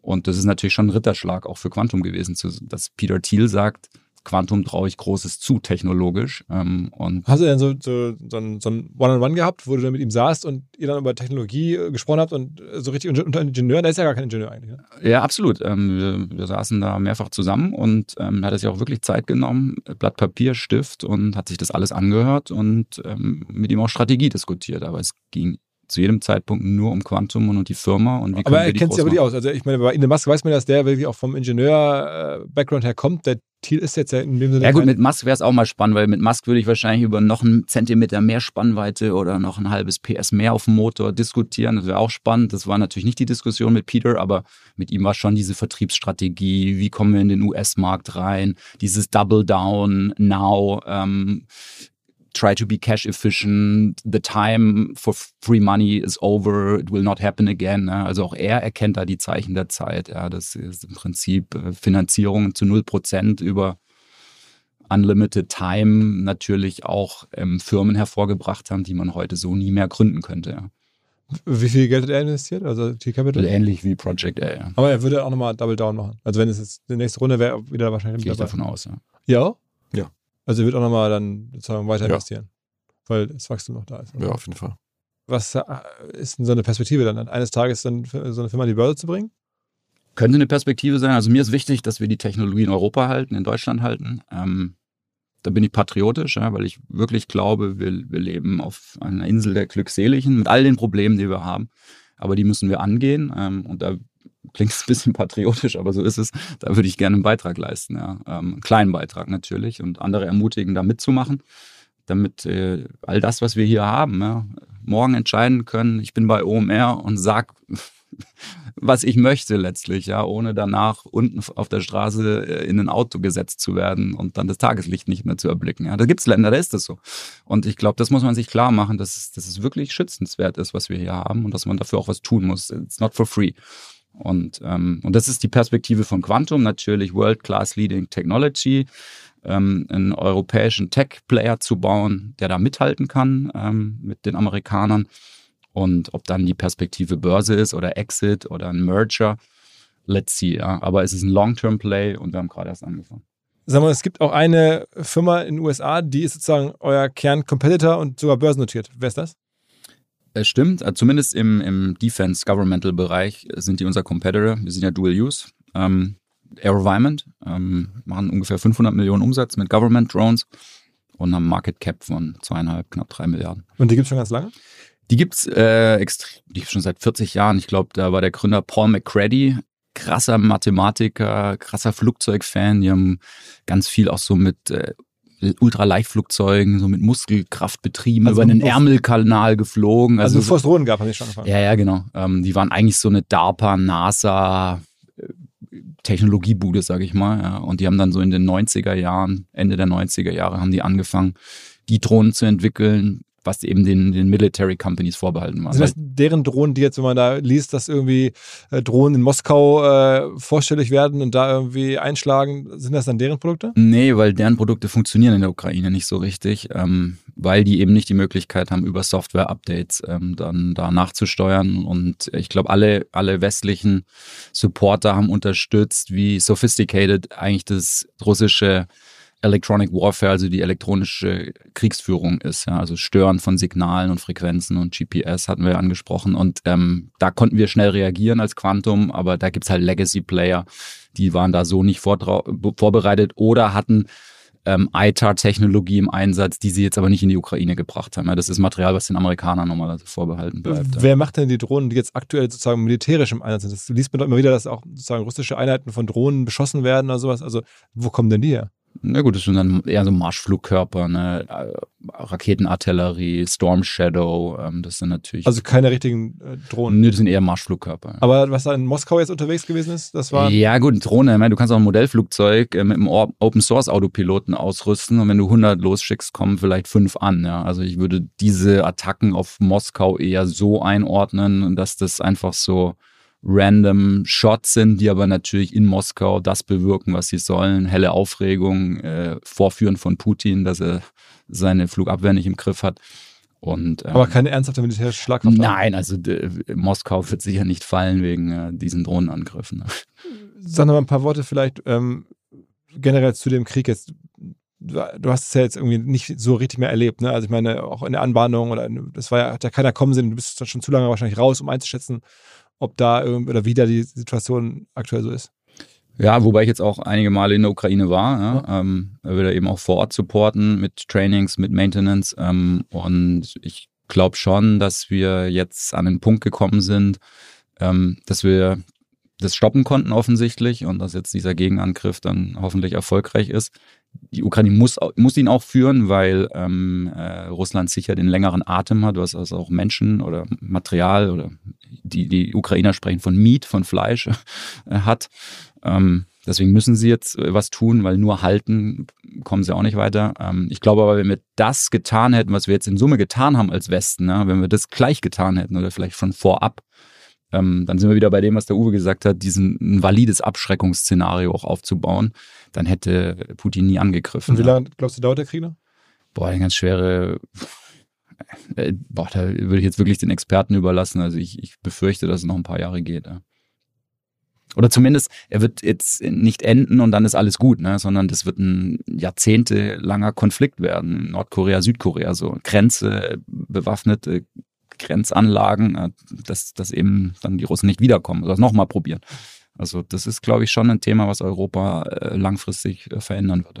Und das ist natürlich schon ein Ritterschlag auch für Quantum gewesen, dass Peter Thiel sagt, Quantum traue ich Großes zu technologisch. Ähm, und Hast du denn so, so, so ein, so ein One-on-One gehabt, wo du dann mit ihm saßt und ihr dann über Technologie äh, gesprochen habt und äh, so richtig unter, Ingenieur? Der ist ja gar kein Ingenieur eigentlich. Ne? ja, absolut. Ähm, wir, wir saßen da mehrfach zusammen und ähm, er hat sich auch wirklich Zeit genommen, Blatt Papier, Stift und hat sich das alles angehört und ähm, mit ihm auch Strategie diskutiert. Aber es ging zu jedem Zeitpunkt nur um Quantum und um die Firma und wie Aber er kennt sich aber die aus. Also ich meine, bei Elon Musk weiß man, dass der wirklich auch vom Ingenieur-Background her kommt. Der Thiel ist jetzt ja in dem Sinne. Ja gut, mit Musk wäre es auch mal spannend, weil mit Musk würde ich wahrscheinlich über noch einen Zentimeter mehr Spannweite oder noch ein halbes PS mehr auf dem Motor diskutieren. Das wäre auch spannend. Das war natürlich nicht die Diskussion mit Peter, aber mit ihm war schon diese Vertriebsstrategie. Wie kommen wir in den US-Markt rein? Dieses Double Down Now. Ähm, try to be cash efficient, the time for free money is over, it will not happen again. ne? Also auch er erkennt da die Zeichen der Zeit. Ja, das ist im Prinzip äh, Finanzierung zu 0% über Unlimited Time natürlich auch ähm, Firmen hervorgebracht haben, die man heute so nie mehr gründen könnte. Ja. Wie viel Geld hat er investiert? Also Thiel Capital? Also ähnlich wie Project A. Ja. Aber er würde auch nochmal Double Down machen. Also wenn es jetzt die nächste Runde wäre, wieder wahrscheinlich Gehe ich davon aus. Ja. Ja. Also er wird auch nochmal dann sozusagen weiter Ja. investieren. Weil das Wachstum noch da ist. Ja, auf jeden Fall. Was äh, ist denn so eine Perspektive dann? Eines Tages dann so eine Firma an die Börse zu bringen? Könnte eine Perspektive sein. Also mir ist wichtig, dass wir die Technologie in Europa halten, in Deutschland halten. Ähm, da bin ich patriotisch, ja, weil ich wirklich glaube, wir, wir leben auf einer Insel der Glückseligen mit all den Problemen, die wir haben. Aber die müssen wir angehen. Ähm, und da klingt es ein bisschen patriotisch, aber so ist es. Da würde ich gerne einen Beitrag leisten. Ja. Ähm, einen kleinen Beitrag natürlich und andere ermutigen, da mitzumachen, damit äh, all das, was wir hier haben, ja, morgen entscheiden können. Ich bin bei OMR und sag, was ich möchte letztlich, ja, ohne danach unten auf der Straße äh, in ein Auto gesetzt zu werden und dann das Tageslicht nicht mehr zu erblicken. Ja, da gibt's Länder, da ist das so. Und ich glaube, das muss man sich klar machen, dass es, dass es wirklich schützenswert ist, was wir hier haben und dass man dafür auch was tun muss. It's not for free. Und, ähm, und das ist die Perspektive von Quantum, natürlich World-Class Leading Technology, ähm, einen europäischen Tech-Player zu bauen, der da mithalten kann ähm, mit den Amerikanern. Und ob dann die Perspektive Börse ist oder Exit oder ein Merger, let's see. Ja. Aber es ist ein Long-Term-Play und wir haben gerade erst angefangen. Sag mal, es gibt auch eine Firma in den USA, die ist sozusagen euer Kern-Competitor und sogar börsennotiert. Wer ist das? Es stimmt, also zumindest im, im Defense-Governmental-Bereich sind die unser Competitor. Wir sind ja Dual-Use. Ähm, AeroVironment ähm, machen ungefähr 500 Millionen Umsatz mit Government-Drones und haben Market Cap von zweieinhalb, knapp drei Milliarden. Und die gibt es schon ganz lange? Die gibt's äh, extrem, die gibt's schon seit 40 Jahren. Ich glaube, da war der Gründer Paul McCready, krasser Mathematiker, krasser Flugzeugfan. Die haben ganz viel auch so mit äh, Ultraleichtflugzeugen, so mit Muskelkraft betrieben, Also über einen Ärmelkanal geflogen. Also, Also, bevor es Drohnen gab, haben die schon angefangen. ja, ja, genau. Ähm, die waren eigentlich so eine DARPA, NASA, äh, Technologiebude, sage ich mal. Ja. Und die haben dann so in den 90er Jahren, Ende der 90er Jahre, haben die angefangen, die Drohnen zu entwickeln, was eben den, den Military Companies vorbehalten war. Sind das deren Drohnen, die jetzt, wenn man da liest, dass irgendwie äh, Drohnen in Moskau äh, vorstellig werden und da irgendwie einschlagen, sind das dann deren Produkte? Nee, weil deren Produkte funktionieren in der Ukraine nicht so richtig, ähm, weil die eben nicht die Möglichkeit haben, über Software-Updates ähm, dann da nachzusteuern. Und ich glaube, alle, alle westlichen Supporter haben unterstützt, wie sophisticated eigentlich das russische Electronic Warfare, also die elektronische Kriegsführung ist. Ja, also Stören von Signalen und Frequenzen und GPS hatten wir ja angesprochen. Und ähm, da konnten wir schnell reagieren als Quantum, aber da gibt's halt Legacy-Player, die waren da so nicht vorbereitet oder hatten ähm, ITAR-Technologie im Einsatz, die sie jetzt aber nicht in die Ukraine gebracht haben. Ja, das ist Material, was den Amerikanern normalerweise vorbehalten bleibt. ja. Wer macht denn die Drohnen, die jetzt aktuell sozusagen militärisch im Einsatz sind? Das liest man doch immer wieder, dass auch sozusagen russische Einheiten von Drohnen beschossen werden oder sowas. Also, wo kommen denn die her? Na gut, das sind dann eher so Marschflugkörper, ne? äh, Raketenartillerie, Storm Shadow, ähm, das sind natürlich. Also keine richtigen äh, Drohnen. Nö, das sind eher Marschflugkörper. Aber was da in Moskau jetzt unterwegs gewesen ist, das war. Ja, gut, Drohne. Ich meine, du kannst auch ein Modellflugzeug äh, mit einem Open Source Autopiloten ausrüsten und wenn du 100 losschickst, kommen vielleicht fünf an. Ja. Also ich würde diese Attacken auf Moskau eher so einordnen, dass das einfach so random Shots sind, die aber natürlich in Moskau das bewirken, was sie sollen. Helle Aufregung, äh, Vorführen von Putin, dass er seine Flugabwehr nicht im Griff hat. Und, ähm, aber keine ernsthafte militärische Schlagkraft. Nein, also Moskau wird sicher nicht fallen wegen äh, diesen Drohnenangriffen. ne? Sag noch mal ein paar Worte vielleicht ähm, generell zu dem Krieg jetzt. Du hast es ja jetzt irgendwie nicht so richtig mehr erlebt, ne? Also ich meine, auch in der Anbahnung oder das war ja, hat ja keiner kommen sehen, du bist schon zu lange wahrscheinlich raus, um einzuschätzen, ob da oder wie da die Situation aktuell so ist. Ja, wobei ich jetzt auch einige Male in der Ukraine war, ja, ähm, wir da eben auch vor Ort supporten mit Trainings, mit Maintenance. Ähm, und ich glaube schon, dass wir jetzt an den Punkt gekommen sind, ähm, dass wir das stoppen konnten offensichtlich und dass jetzt dieser Gegenangriff dann hoffentlich erfolgreich ist. Die Ukraine muss, muss ihn auch führen, weil ähm, äh, Russland sicher den längeren Atem hat, was also auch Menschen oder Material oder die, die Ukrainer sprechen von Meat, von Fleisch äh, hat. Ähm, deswegen müssen sie jetzt äh, was tun, weil nur halten kommen sie auch nicht weiter. Ähm, ich glaube aber, wenn wir das getan hätten, was wir jetzt in Summe getan haben als Westen, ne, wenn wir das gleich getan hätten oder vielleicht von vorab, ähm, dann sind wir wieder bei dem, was der Uwe gesagt hat, diesen ein valides Abschreckungsszenario auch aufzubauen. Dann hätte Putin nie angegriffen. Und wie lange glaubst du, dauert der Krieg noch? Boah, eine ganz schwere. Äh, boah, da würde ich jetzt wirklich den Experten überlassen. Also ich, ich befürchte, dass es noch ein paar Jahre geht. Ja. Oder zumindest, er wird jetzt nicht enden und dann ist alles gut, ne? sondern das wird ein jahrzehntelanger Konflikt werden. Nordkorea, Südkorea, so Grenze, bewaffnete Grenzanlagen, äh, dass, dass eben dann die Russen nicht wiederkommen oder das nochmal probieren. Also das ist, glaube ich, schon ein Thema, was Europa äh, langfristig äh, verändern wird.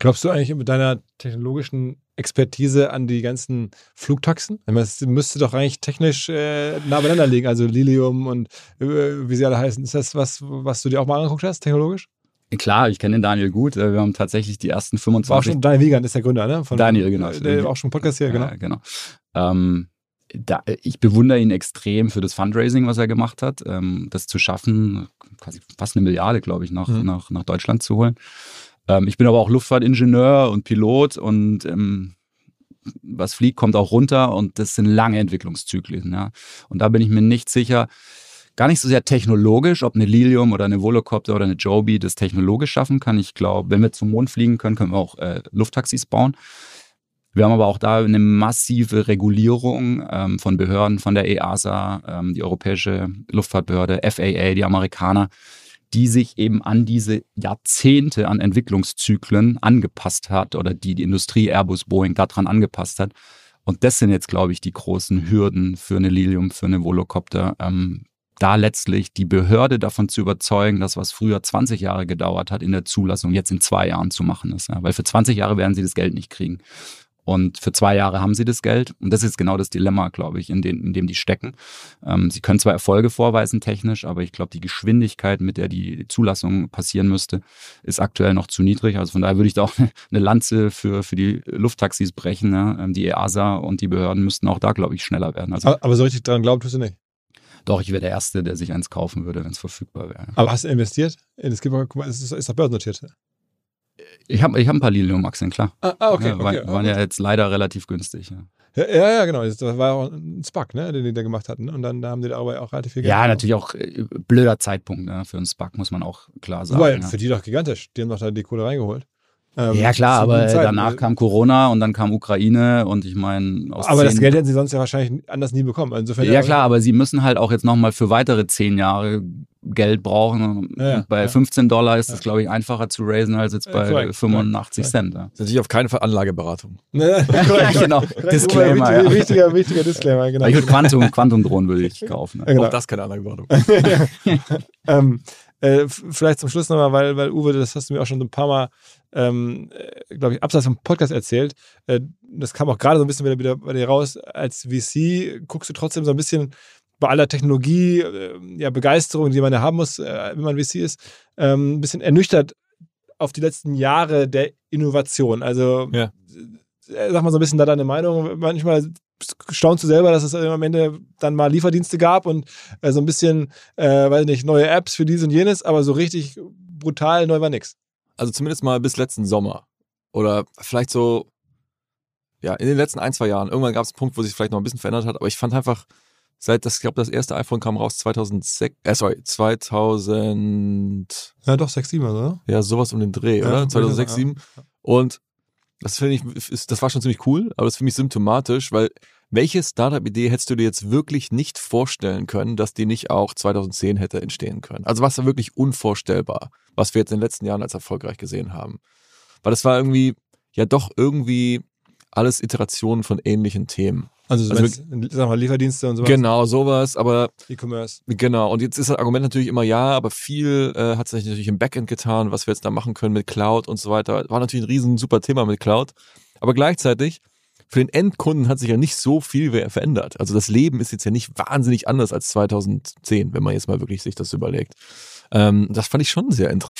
Glaubst du eigentlich mit deiner technologischen Expertise an die ganzen Flugtaxen? Es müsste doch eigentlich technisch äh, nah beieinander liegen, also Lilium und äh, wie sie alle heißen. Ist das was, was du dir auch mal angeguckt hast, technologisch? Klar, ich kenne den Daniel gut. Äh, wir haben tatsächlich die ersten 25. War auch schon Daniel Wiegand ist der Gründer, ne? Von, Daniel, genau. Der auch schon Podcast hier, genau. Ja, genau. Ähm, da, ich bewundere ihn extrem für das Fundraising, was er gemacht hat, ähm, das zu schaffen, quasi fast eine Milliarde, glaube ich, nach, mhm. nach, nach Deutschland zu holen. Ähm, ich bin aber auch Luftfahrtingenieur und Pilot und ähm, was fliegt, kommt auch runter und das sind lange Entwicklungszyklen. Ja. Und da bin ich mir nicht sicher, gar nicht so sehr technologisch, ob eine Lilium oder eine Volocopter oder eine Joby das technologisch schaffen kann. Ich glaube, wenn wir zum Mond fliegen können, können wir auch äh, Lufttaxis bauen. Wir haben aber auch da eine massive Regulierung ähm, von Behörden, von der EASA, ähm, die Europäische Luftfahrtbehörde, FAA, die Amerikaner, die sich eben an diese Jahrzehnte an Entwicklungszyklen angepasst hat oder die die Industrie Airbus, Boeing daran angepasst hat. Und das sind jetzt, glaube ich, die großen Hürden für eine Lilium, für eine Volocopter, ähm, da letztlich die Behörde davon zu überzeugen, dass was früher 20 Jahre gedauert hat in der Zulassung, jetzt in zwei Jahren zu machen ist. Ja? Weil für 20 Jahre werden sie das Geld nicht kriegen. Und für zwei Jahre haben sie das Geld. Und das ist genau das Dilemma, glaube ich, in, den, in dem die stecken. Ähm, sie können zwar Erfolge vorweisen technisch, aber ich glaube, die Geschwindigkeit, mit der die Zulassung passieren müsste, ist aktuell noch zu niedrig. Also von daher würde ich da auch eine Lanze für, für die Lufttaxis brechen. Ähm, die EASA und die Behörden müssten auch da, glaube ich, schneller werden. Also, aber, aber so richtig daran glauben tust du nicht? Doch, ich wäre der Erste, der sich eins kaufen würde, wenn es verfügbar wäre. Aber hast du investiert? Es gibt, es ist, ist doch börsennotiert. Ich habe ich hab ein paar Lilium-Aktien, klar. Ah, ah okay. Ja, okay, waren, okay. waren ja jetzt leider relativ günstig. Ja. Ja, ja, ja, genau. Das war auch ein SPAC, ne, den die da gemacht hatten. Und dann da haben die darüber auch relativ viel Geld. Ja, natürlich auch äh, blöder Zeitpunkt ne, für einen SPAC, muss man auch klar sagen. Wobei, ja. für die doch gigantisch. Die haben doch da die Kohle reingeholt. Ähm, ja, klar, aber Zeit. danach kam Corona und dann kam Ukraine und ich meine. Aber das Geld hätten sie sonst ja wahrscheinlich anders nie bekommen. Insofern ja, klar, aber sie müssen halt auch jetzt nochmal für weitere zehn Jahre Geld brauchen. Ja, ja, bei ja. 15 Dollar ist das, glaube ich, einfacher zu raisen als jetzt Ja, bei korrekt, 85 korrekt, Cent. Ja. Das ist natürlich auf keinen Fall Anlageberatung. Ne? Ja, genau. Disclaimer, Wichtiger, ja. wichtiger, wichtiger Disclaimer, genau. Ich würde Quantum, Quantum-Drohnen würde ich kaufen. Ja, genau. Auch das keine Anlageberatung. ähm, äh, vielleicht zum Schluss nochmal, weil, weil Uwe, das hast du mir auch schon ein paar Mal, ähm, glaube ich, abseits vom Podcast erzählt. Äh, das kam auch gerade so ein bisschen wieder, wieder bei dir raus. Als VC guckst du trotzdem so ein bisschen bei aller Technologie, äh, ja, Begeisterung, die man ja haben muss, äh, wenn man VC ist, ähm, ein bisschen ernüchtert auf die letzten Jahre der Innovation. Also, Ja. äh, sag mal so ein bisschen da deine Meinung. Manchmal staunst du selber, dass es am Ende dann mal Lieferdienste gab und äh, so ein bisschen, äh, weiß nicht, neue Apps für dies und jenes, aber so richtig brutal neu war nix. Also zumindest mal bis letzten Sommer. Oder vielleicht so, ja, in den letzten ein, zwei Jahren. Irgendwann gab es einen Punkt, wo sich vielleicht noch ein bisschen verändert hat. Aber ich fand einfach, seit das, ich glaube, das erste iPhone kam raus 2006, äh, sorry, 2000, Ja, doch, 6, 7, oder? ja, sowas um den Dreh, Ja, oder? würde ich 2006, sagen, 2007. Und das finde ich, ist, das war schon ziemlich cool, aber das ist für mich symptomatisch, weil welche Startup-Idee hättest du dir jetzt wirklich nicht vorstellen können, dass die nicht auch 2010 hätte entstehen können? Also was war wirklich unvorstellbar, was wir jetzt in den letzten Jahren als erfolgreich gesehen haben. Weil das war irgendwie, ja doch irgendwie alles Iterationen von ähnlichen Themen. Also, so Also wenn's, sag mal, Lieferdienste und sowas. Genau, sowas, aber E-Commerce. Genau, und jetzt ist das Argument natürlich immer ja, aber viel äh, hat sich natürlich im Backend getan, was wir jetzt da machen können mit Cloud und so weiter. War natürlich ein riesen super Thema mit Cloud. Aber gleichzeitig, für den Endkunden hat sich ja nicht so viel verändert. Also das Leben ist jetzt ja nicht wahnsinnig anders als 2010, wenn man jetzt mal wirklich sich das überlegt. Ähm, das fand ich schon sehr interessant.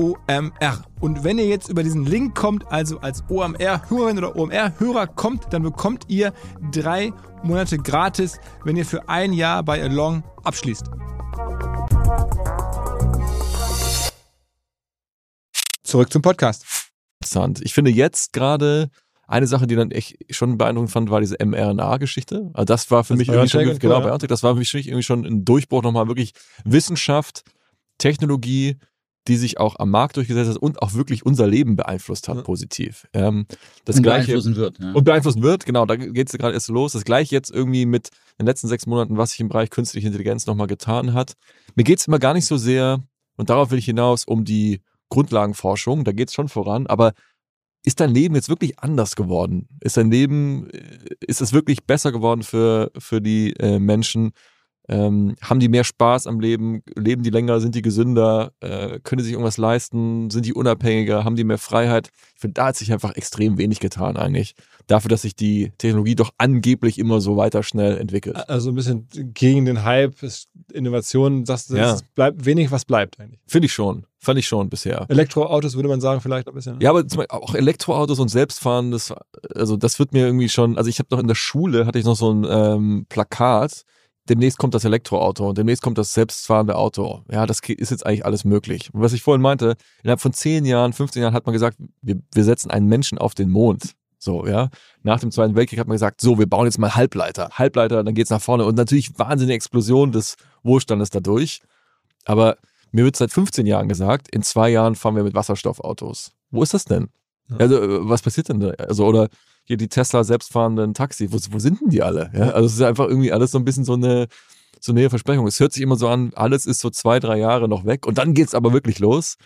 OMR. Und wenn ihr jetzt über diesen Link kommt, also als OMR-Hörerin oder OMR-Hörer kommt, dann bekommt ihr drei Monate gratis, wenn ihr für ein Jahr bei Along abschließt. Zurück zum Podcast. interessant. Ich finde jetzt gerade eine Sache, die dann echt schon beeindruckend fand, war diese mRNA-Geschichte. Also das war für Das mich irgendwie schon, genau, ja. Das war für mich irgendwie schon ein Durchbruch nochmal wirklich Wissenschaft, Technologie, die sich auch am Markt durchgesetzt hat und auch wirklich unser Leben beeinflusst hat, Ja. positiv. Ähm, das und gleiche beeinflussen wird. Ja. und beeinflussen wird, genau, da geht es gerade erst los. Das gleiche jetzt irgendwie mit den letzten sechs Monaten, was sich im Bereich künstliche Intelligenz nochmal getan hat. Mir geht es immer gar nicht so sehr, und darauf will ich hinaus, um die Grundlagenforschung, da geht es schon voran, aber ist dein Leben jetzt wirklich anders geworden? Ist dein Leben, äh, ist es wirklich besser geworden für, für die äh, Menschen? Ähm, haben die mehr Spaß am Leben? Leben die länger? Sind die gesünder? Äh, können die sich irgendwas leisten? Sind die unabhängiger? Haben die mehr Freiheit? Ich finde, da hat sich einfach extrem wenig getan eigentlich. Dafür, dass sich die Technologie doch angeblich immer so weiter schnell entwickelt. Also ein bisschen gegen den Hype, Innovation, sagst du, Ja. bleibt wenig, was bleibt eigentlich. Finde ich schon. Fand ich schon bisher. Elektroautos würde man sagen, vielleicht ein bisschen. ne? Ja, aber auch Elektroautos und Selbstfahren, das, also das wird mir irgendwie schon, also ich habe noch in der Schule, hatte ich noch so ein ähm, Plakat, demnächst kommt das Elektroauto und demnächst kommt das selbstfahrende Auto. Ja, das ist jetzt eigentlich alles möglich. Und was ich vorhin meinte, innerhalb von 10 Jahren, 15 Jahren hat man gesagt, wir, wir setzen einen Menschen auf den Mond. So, ja. Nach dem Zweiten Weltkrieg hat man gesagt, so, wir bauen jetzt mal Halbleiter. Halbleiter, dann geht's nach vorne. Und natürlich wahnsinnige Explosion des Wohlstandes dadurch. Aber mir wird seit 15 Jahren gesagt, in zwei Jahren fahren wir mit Wasserstoffautos. Wo ist das denn? Ja. Also, äh, was passiert denn da? Also, oder hier die Tesla selbstfahrenden Taxi, wo, wo sind denn die alle? Ja? Also, es ist einfach irgendwie alles so ein bisschen so eine, so eine Versprechung. Es hört sich immer so an, alles ist so zwei, drei Jahre noch weg und dann geht's aber wirklich los.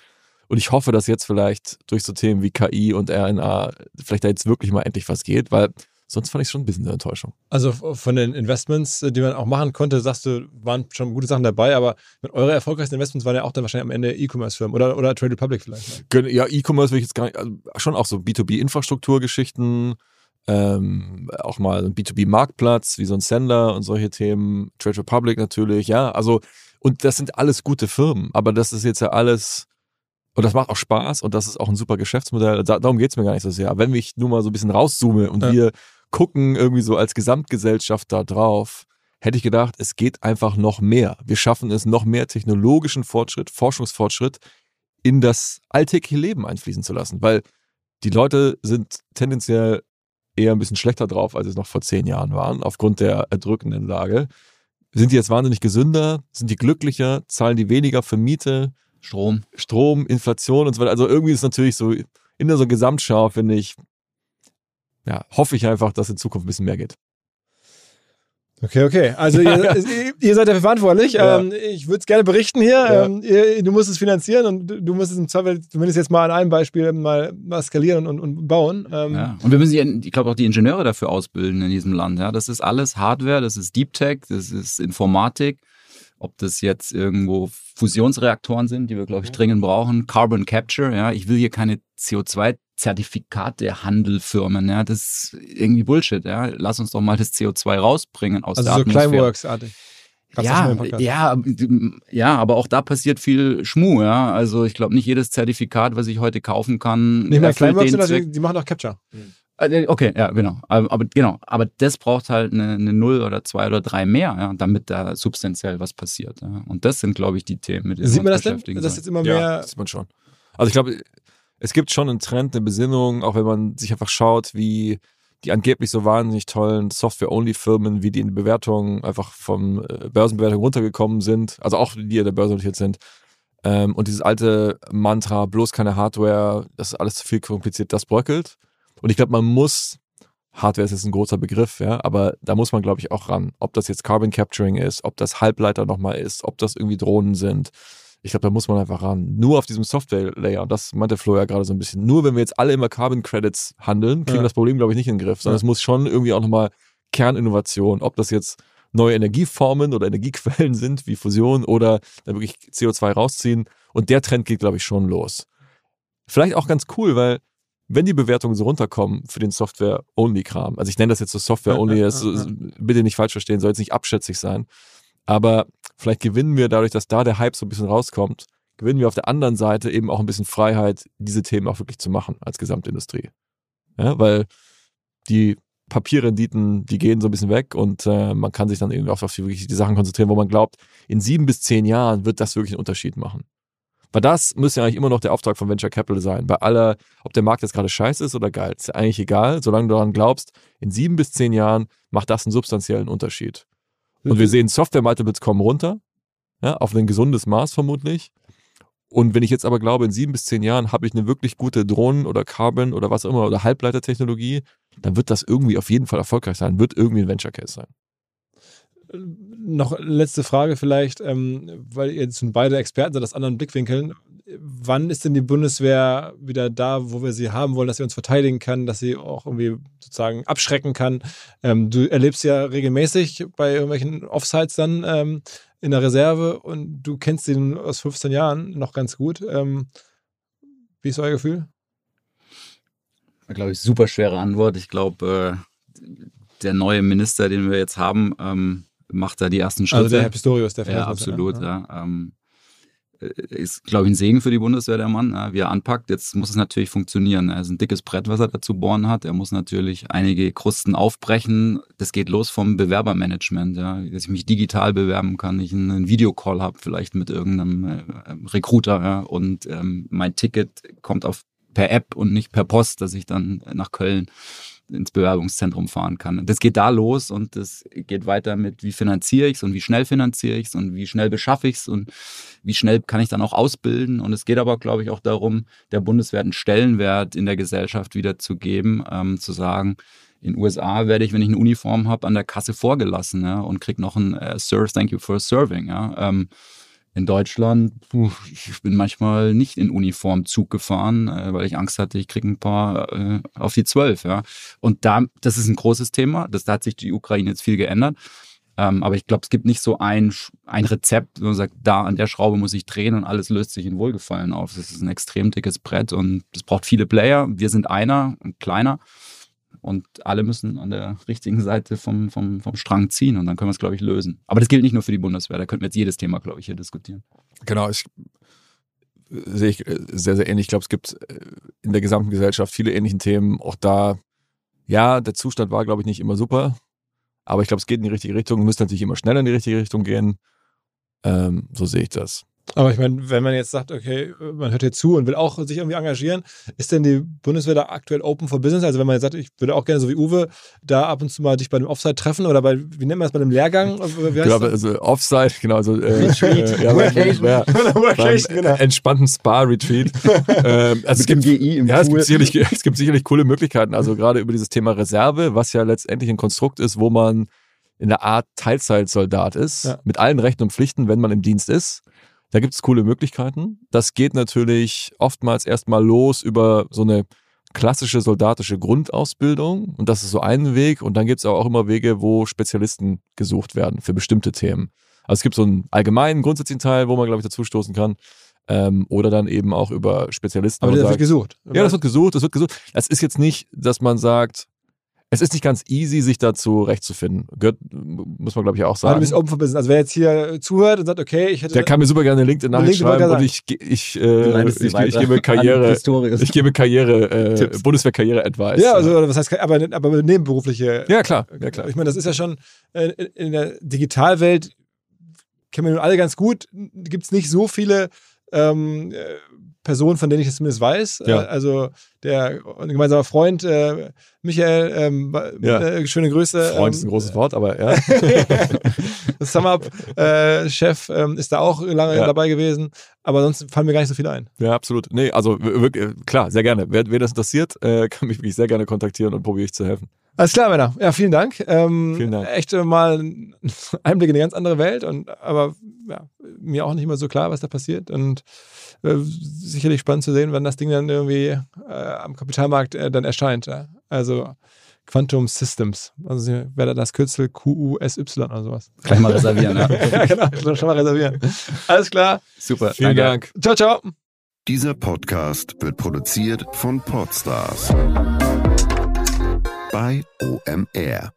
Und ich hoffe, dass jetzt vielleicht durch so Themen wie KI und RNA vielleicht da jetzt wirklich mal endlich was geht, weil sonst fand ich es schon ein bisschen eine Enttäuschung. Also von den Investments, die man auch machen konnte, sagst du, waren schon gute Sachen dabei, aber mit eure erfolgreichsten Investments waren ja auch dann wahrscheinlich am Ende E-Commerce-Firmen oder, oder Trade Republic vielleicht. Ja, E-Commerce will ich jetzt gar nicht, also schon auch so B2B-Infrastrukturgeschichten, ähm, auch mal ein B2B-Marktplatz, wie so ein Sender und solche Themen, Trade Republic natürlich, ja, also und das sind alles gute Firmen, aber das ist jetzt ja alles und das macht auch Spaß und das ist auch ein super Geschäftsmodell. Da, darum es mir gar nicht so sehr. Wenn ich nur mal so ein bisschen rauszoome und ja. wir gucken irgendwie so als Gesamtgesellschaft da drauf, hätte ich gedacht, es geht einfach noch mehr. Wir schaffen es, noch mehr technologischen Fortschritt, Forschungsfortschritt in das alltägliche Leben einfließen zu lassen. Weil die Leute sind tendenziell eher ein bisschen schlechter drauf, als es noch vor zehn Jahren waren, aufgrund der erdrückenden Lage. Sind die jetzt wahnsinnig gesünder? Sind die glücklicher? Zahlen die weniger für Miete? Strom. Strom, Inflation und so weiter. Also irgendwie ist es natürlich so in der so Gesamtschau, finde ich, ja, hoffe ich einfach, dass in Zukunft ein bisschen mehr geht. Okay, okay. Also ihr, ihr seid dafür verantwortlich. Ja. Ähm, ich würde es gerne berichten hier. Ja. Ähm, ihr, du musst es finanzieren und du musst es im Zweifel zumindest jetzt mal an einem Beispiel mal, mal skalieren und, und bauen. Ähm, ja. Und wir müssen, ich glaube, auch die Ingenieure dafür ausbilden in diesem Land. Ja, das ist alles Hardware, das ist Deep Tech, das ist Informatik ob das jetzt irgendwo Fusionsreaktoren sind, die wir, glaube ich, dringend brauchen, Carbon Capture, ja, ich will hier keine CO2-Zertifikate Handelfirmen, ja, das ist irgendwie Bullshit, ja, lass uns doch mal das CO2 rausbringen aus also der so Atmosphäre. Climeworks-artig. Ja, ja, ja, aber auch da passiert viel Schmuh, ja. Also ich glaube nicht jedes Zertifikat, was ich heute kaufen kann. Nicht mehr Climeworks, die, die machen auch Capture. Mhm. Äh, okay, ja, genau. Aber, aber, genau, aber das braucht halt eine, eine Null oder zwei oder drei mehr, ja, damit da substanziell was passiert. Ja. Und das sind, glaube ich, die Themen, mit denen Sieht man das denn? Das jetzt immer mehr. Ja, das sieht man schon. Also ich glaube, es gibt schon einen Trend, eine Besinnung, auch wenn man sich einfach schaut, wie die angeblich so wahnsinnig tollen Software-Only-Firmen, wie die in die Bewertungen einfach vom äh, Börsenbewertung runtergekommen sind, also auch die in der Börse notiert sind. Ähm, und dieses alte Mantra, bloß keine Hardware, das ist alles zu viel kompliziert, das bröckelt. Und ich glaube, man muss, Hardware ist jetzt ein großer Begriff, ja, aber da muss man, glaube ich, auch ran. Ob das jetzt Carbon Capturing ist, ob das Halbleiter nochmal ist, ob das irgendwie Drohnen sind. Ich glaube, da muss man einfach ran. Nur auf diesem Software-Layer, und das meinte Flo ja gerade so ein bisschen, nur wenn wir jetzt alle immer Carbon Credits handeln, kriegen wir das Problem, glaube ich, nicht in den Griff, sondern ja. es muss schon irgendwie auch nochmal Kerninnovation, ob das jetzt neue Energieformen oder Energiequellen sind, wie Fusion oder da wirklich CO2 rausziehen. Und der Trend geht, glaube ich, schon los. Vielleicht auch ganz cool, weil wenn die Bewertungen so runterkommen für den Software-Only-Kram, also ich nenne das jetzt so Software-Only, bitte nicht falsch verstehen, soll jetzt nicht abschätzig sein, aber vielleicht gewinnen wir dadurch, dass da der Hype so ein bisschen rauskommt, gewinnen wir auf der anderen Seite eben auch ein bisschen Freiheit, diese Themen auch wirklich zu machen als Gesamtindustrie. Ja, weil die Papierrenditen, die gehen so ein bisschen weg und äh, man kann sich dann irgendwie auch auf die, wirklich die Sachen konzentrieren, wo man glaubt, in sieben bis zehn Jahren wird das wirklich einen Unterschied machen. Weil das müsste ja eigentlich immer noch der Auftrag von Venture Capital sein. Bei aller, ob der Markt jetzt gerade scheiße ist oder geil, ist ja eigentlich egal, solange du daran glaubst, in sieben bis zehn Jahren macht das einen substanziellen Unterschied. Und wir sehen, Software-Multiples kommen runter, ja, auf ein gesundes Maß vermutlich. Und wenn ich jetzt aber glaube, in sieben bis zehn Jahren habe ich eine wirklich gute Drohnen- oder Carbon- oder was auch immer oder Halbleitertechnologie, dann wird das irgendwie auf jeden Fall erfolgreich sein, wird irgendwie ein Venture Case sein noch letzte Frage vielleicht, ähm, weil ihr jetzt beide Experten seid aus anderen Blickwinkeln. Wann ist denn die Bundeswehr wieder da, wo wir sie haben wollen, dass sie uns verteidigen kann, dass sie auch irgendwie sozusagen abschrecken kann? Ähm, du erlebst ja regelmäßig bei irgendwelchen Offsites dann ähm, in der Reserve und du kennst ihn aus 15 Jahren noch ganz gut. Ähm, wie ist euer Gefühl? Glaube ich, super schwere Antwort. Ich glaube, äh, der neue Minister, den wir jetzt haben, ähm, macht da die ersten Schritte. Also der Herr Pistorius, der Ja, absolut, ja. ja. Ähm, ist, glaube ich, ein Segen für die Bundeswehr, der Mann, ja, wie er anpackt. Jetzt muss es natürlich funktionieren. Er ist ein dickes Brett, was er dazu bohren hat. Er muss natürlich einige Krusten aufbrechen. Das geht los vom Bewerbermanagement, ja, dass ich mich digital bewerben kann, ich einen Videocall habe, vielleicht mit irgendeinem äh, Recruiter, ja, und ähm, mein Ticket kommt auf per App und nicht per Post, dass ich dann nach Köln ins Bewerbungszentrum fahren kann. Das geht da los und das geht weiter mit, wie finanziere ich es und wie schnell finanziere ich es und wie schnell beschaffe ich es und wie schnell kann ich dann auch ausbilden. Und es geht aber, glaube ich, auch darum, der Bundeswehr einen Stellenwert in der Gesellschaft wiederzugeben, ähm, zu sagen, in USA werde ich, wenn ich eine Uniform habe, an der Kasse vorgelassen ja, und kriege noch ein äh, Sir, thank you for serving. Ja. Ähm, in Deutschland, ich bin manchmal nicht in Uniform Zug gefahren, äh, weil ich Angst hatte, ich kriege ein paar äh, auf die zwölf. Ja. Und da, das ist ein großes Thema. Das, da hat sich die Ukraine jetzt viel geändert. Ähm, aber ich glaube, es gibt nicht so ein, ein Rezept, wo man sagt, da an der Schraube muss ich drehen und alles löst sich in Wohlgefallen auf. Das ist ein extrem dickes Brett und es braucht viele Player. Wir sind einer, ein kleiner. Und alle müssen an der richtigen Seite vom, vom, vom Strang ziehen und dann können wir es, glaube ich, lösen. Aber das gilt nicht nur für die Bundeswehr, da könnten wir jetzt jedes Thema, glaube ich, hier diskutieren. Genau, ich äh, sehe ich äh, sehr, sehr ähnlich. Ich glaube, es gibt äh, in der gesamten Gesellschaft viele ähnliche Themen. Auch da, ja, der Zustand war, glaube ich, nicht immer super. Aber ich glaube, es geht in die richtige Richtung. Müsste natürlich immer schneller in die richtige Richtung gehen. Ähm, so sehe ich das. Aber ich meine, wenn man jetzt sagt, okay, man hört hier zu und will auch sich irgendwie engagieren, ist denn die Bundeswehr da aktuell open for business? Also wenn man jetzt sagt, ich würde auch gerne so wie Uwe da ab und zu mal dich bei dem Offside treffen oder bei, wie nennt man das, bei dem Lehrgang? Wie heißt genau, also Offside, genau, also äh, Retreat, äh, ja, Workation. Ja, Workation, genau. entspannten Spa-Retreat. ähm, also es gibt, GI im ja, es gibt, sicherlich, es gibt sicherlich coole Möglichkeiten, also gerade über dieses Thema Reserve, was ja letztendlich ein Konstrukt ist, wo man in der Art Teilzeitsoldat ist, ja. mit allen Rechten und Pflichten, wenn man im Dienst ist. Da gibt es coole Möglichkeiten. Das geht natürlich oftmals erstmal los über so eine klassische soldatische Grundausbildung. Und das ist so ein Weg. Und dann gibt es aber auch immer Wege, wo Spezialisten gesucht werden für bestimmte Themen. Also es gibt so einen allgemeinen, grundsätzlichen Teil, wo man, glaube ich, dazu stoßen kann. Ähm, oder dann eben auch über Spezialisten. Aber das sagt, wird gesucht. Ja, das wird gesucht, das wird gesucht. Das ist jetzt nicht, dass man sagt, es ist nicht ganz easy, sich dazu rechtzufinden. Gehört, muss man, glaube ich, auch sagen. du bist open for business. Also wer jetzt hier zuhört und sagt, okay, ich hätte... Der kann mir super gerne eine LinkedIn-Nachricht schreiben und ich, ich, äh, ich, ich, ich, gebe Karriere, ich gebe Karriere, äh, Bundeswehr-Karriere-Advice. Ja, also was heißt, aber, aber nebenberufliche... Ja, klar. Ja, klar. Ich meine, das ist ja schon äh, in der Digitalwelt, kennen wir nun alle ganz gut, gibt es nicht so viele ähm, äh, Personen, von denen ich es zumindest weiß. Ja. Äh, also der gemeinsame Freund äh, Michael, ähm, ja. äh, schöne Grüße. Freund ähm, ist ein großes Wort, aber ja. SumUp-Chef äh, ähm, ist da auch lange ja. dabei gewesen, aber sonst fallen mir gar nicht so viele ein. Ja, absolut. Nee, also wirklich, klar, sehr gerne. Wer, wer das interessiert, äh, kann mich wirklich sehr gerne kontaktieren und probiere ich zu helfen. Alles klar, Männer. Ja, vielen Dank. Ähm, vielen Dank. Echt mal ein Einblick in eine ganz andere Welt und aber ja, mir auch nicht immer so klar, was da passiert und äh, sicherlich spannend zu sehen, wann das Ding dann irgendwie äh, am Kapitalmarkt äh, dann erscheint. Ja? Also Quantum Systems. Also wäre das Kürzel QUSY oder sowas. Gleich mal reservieren, ja. ja, genau, schon mal reservieren. Alles klar. Super. Vielen Dank. Ciao, ciao. Dieser Podcast wird produziert von Podstars bei OMR.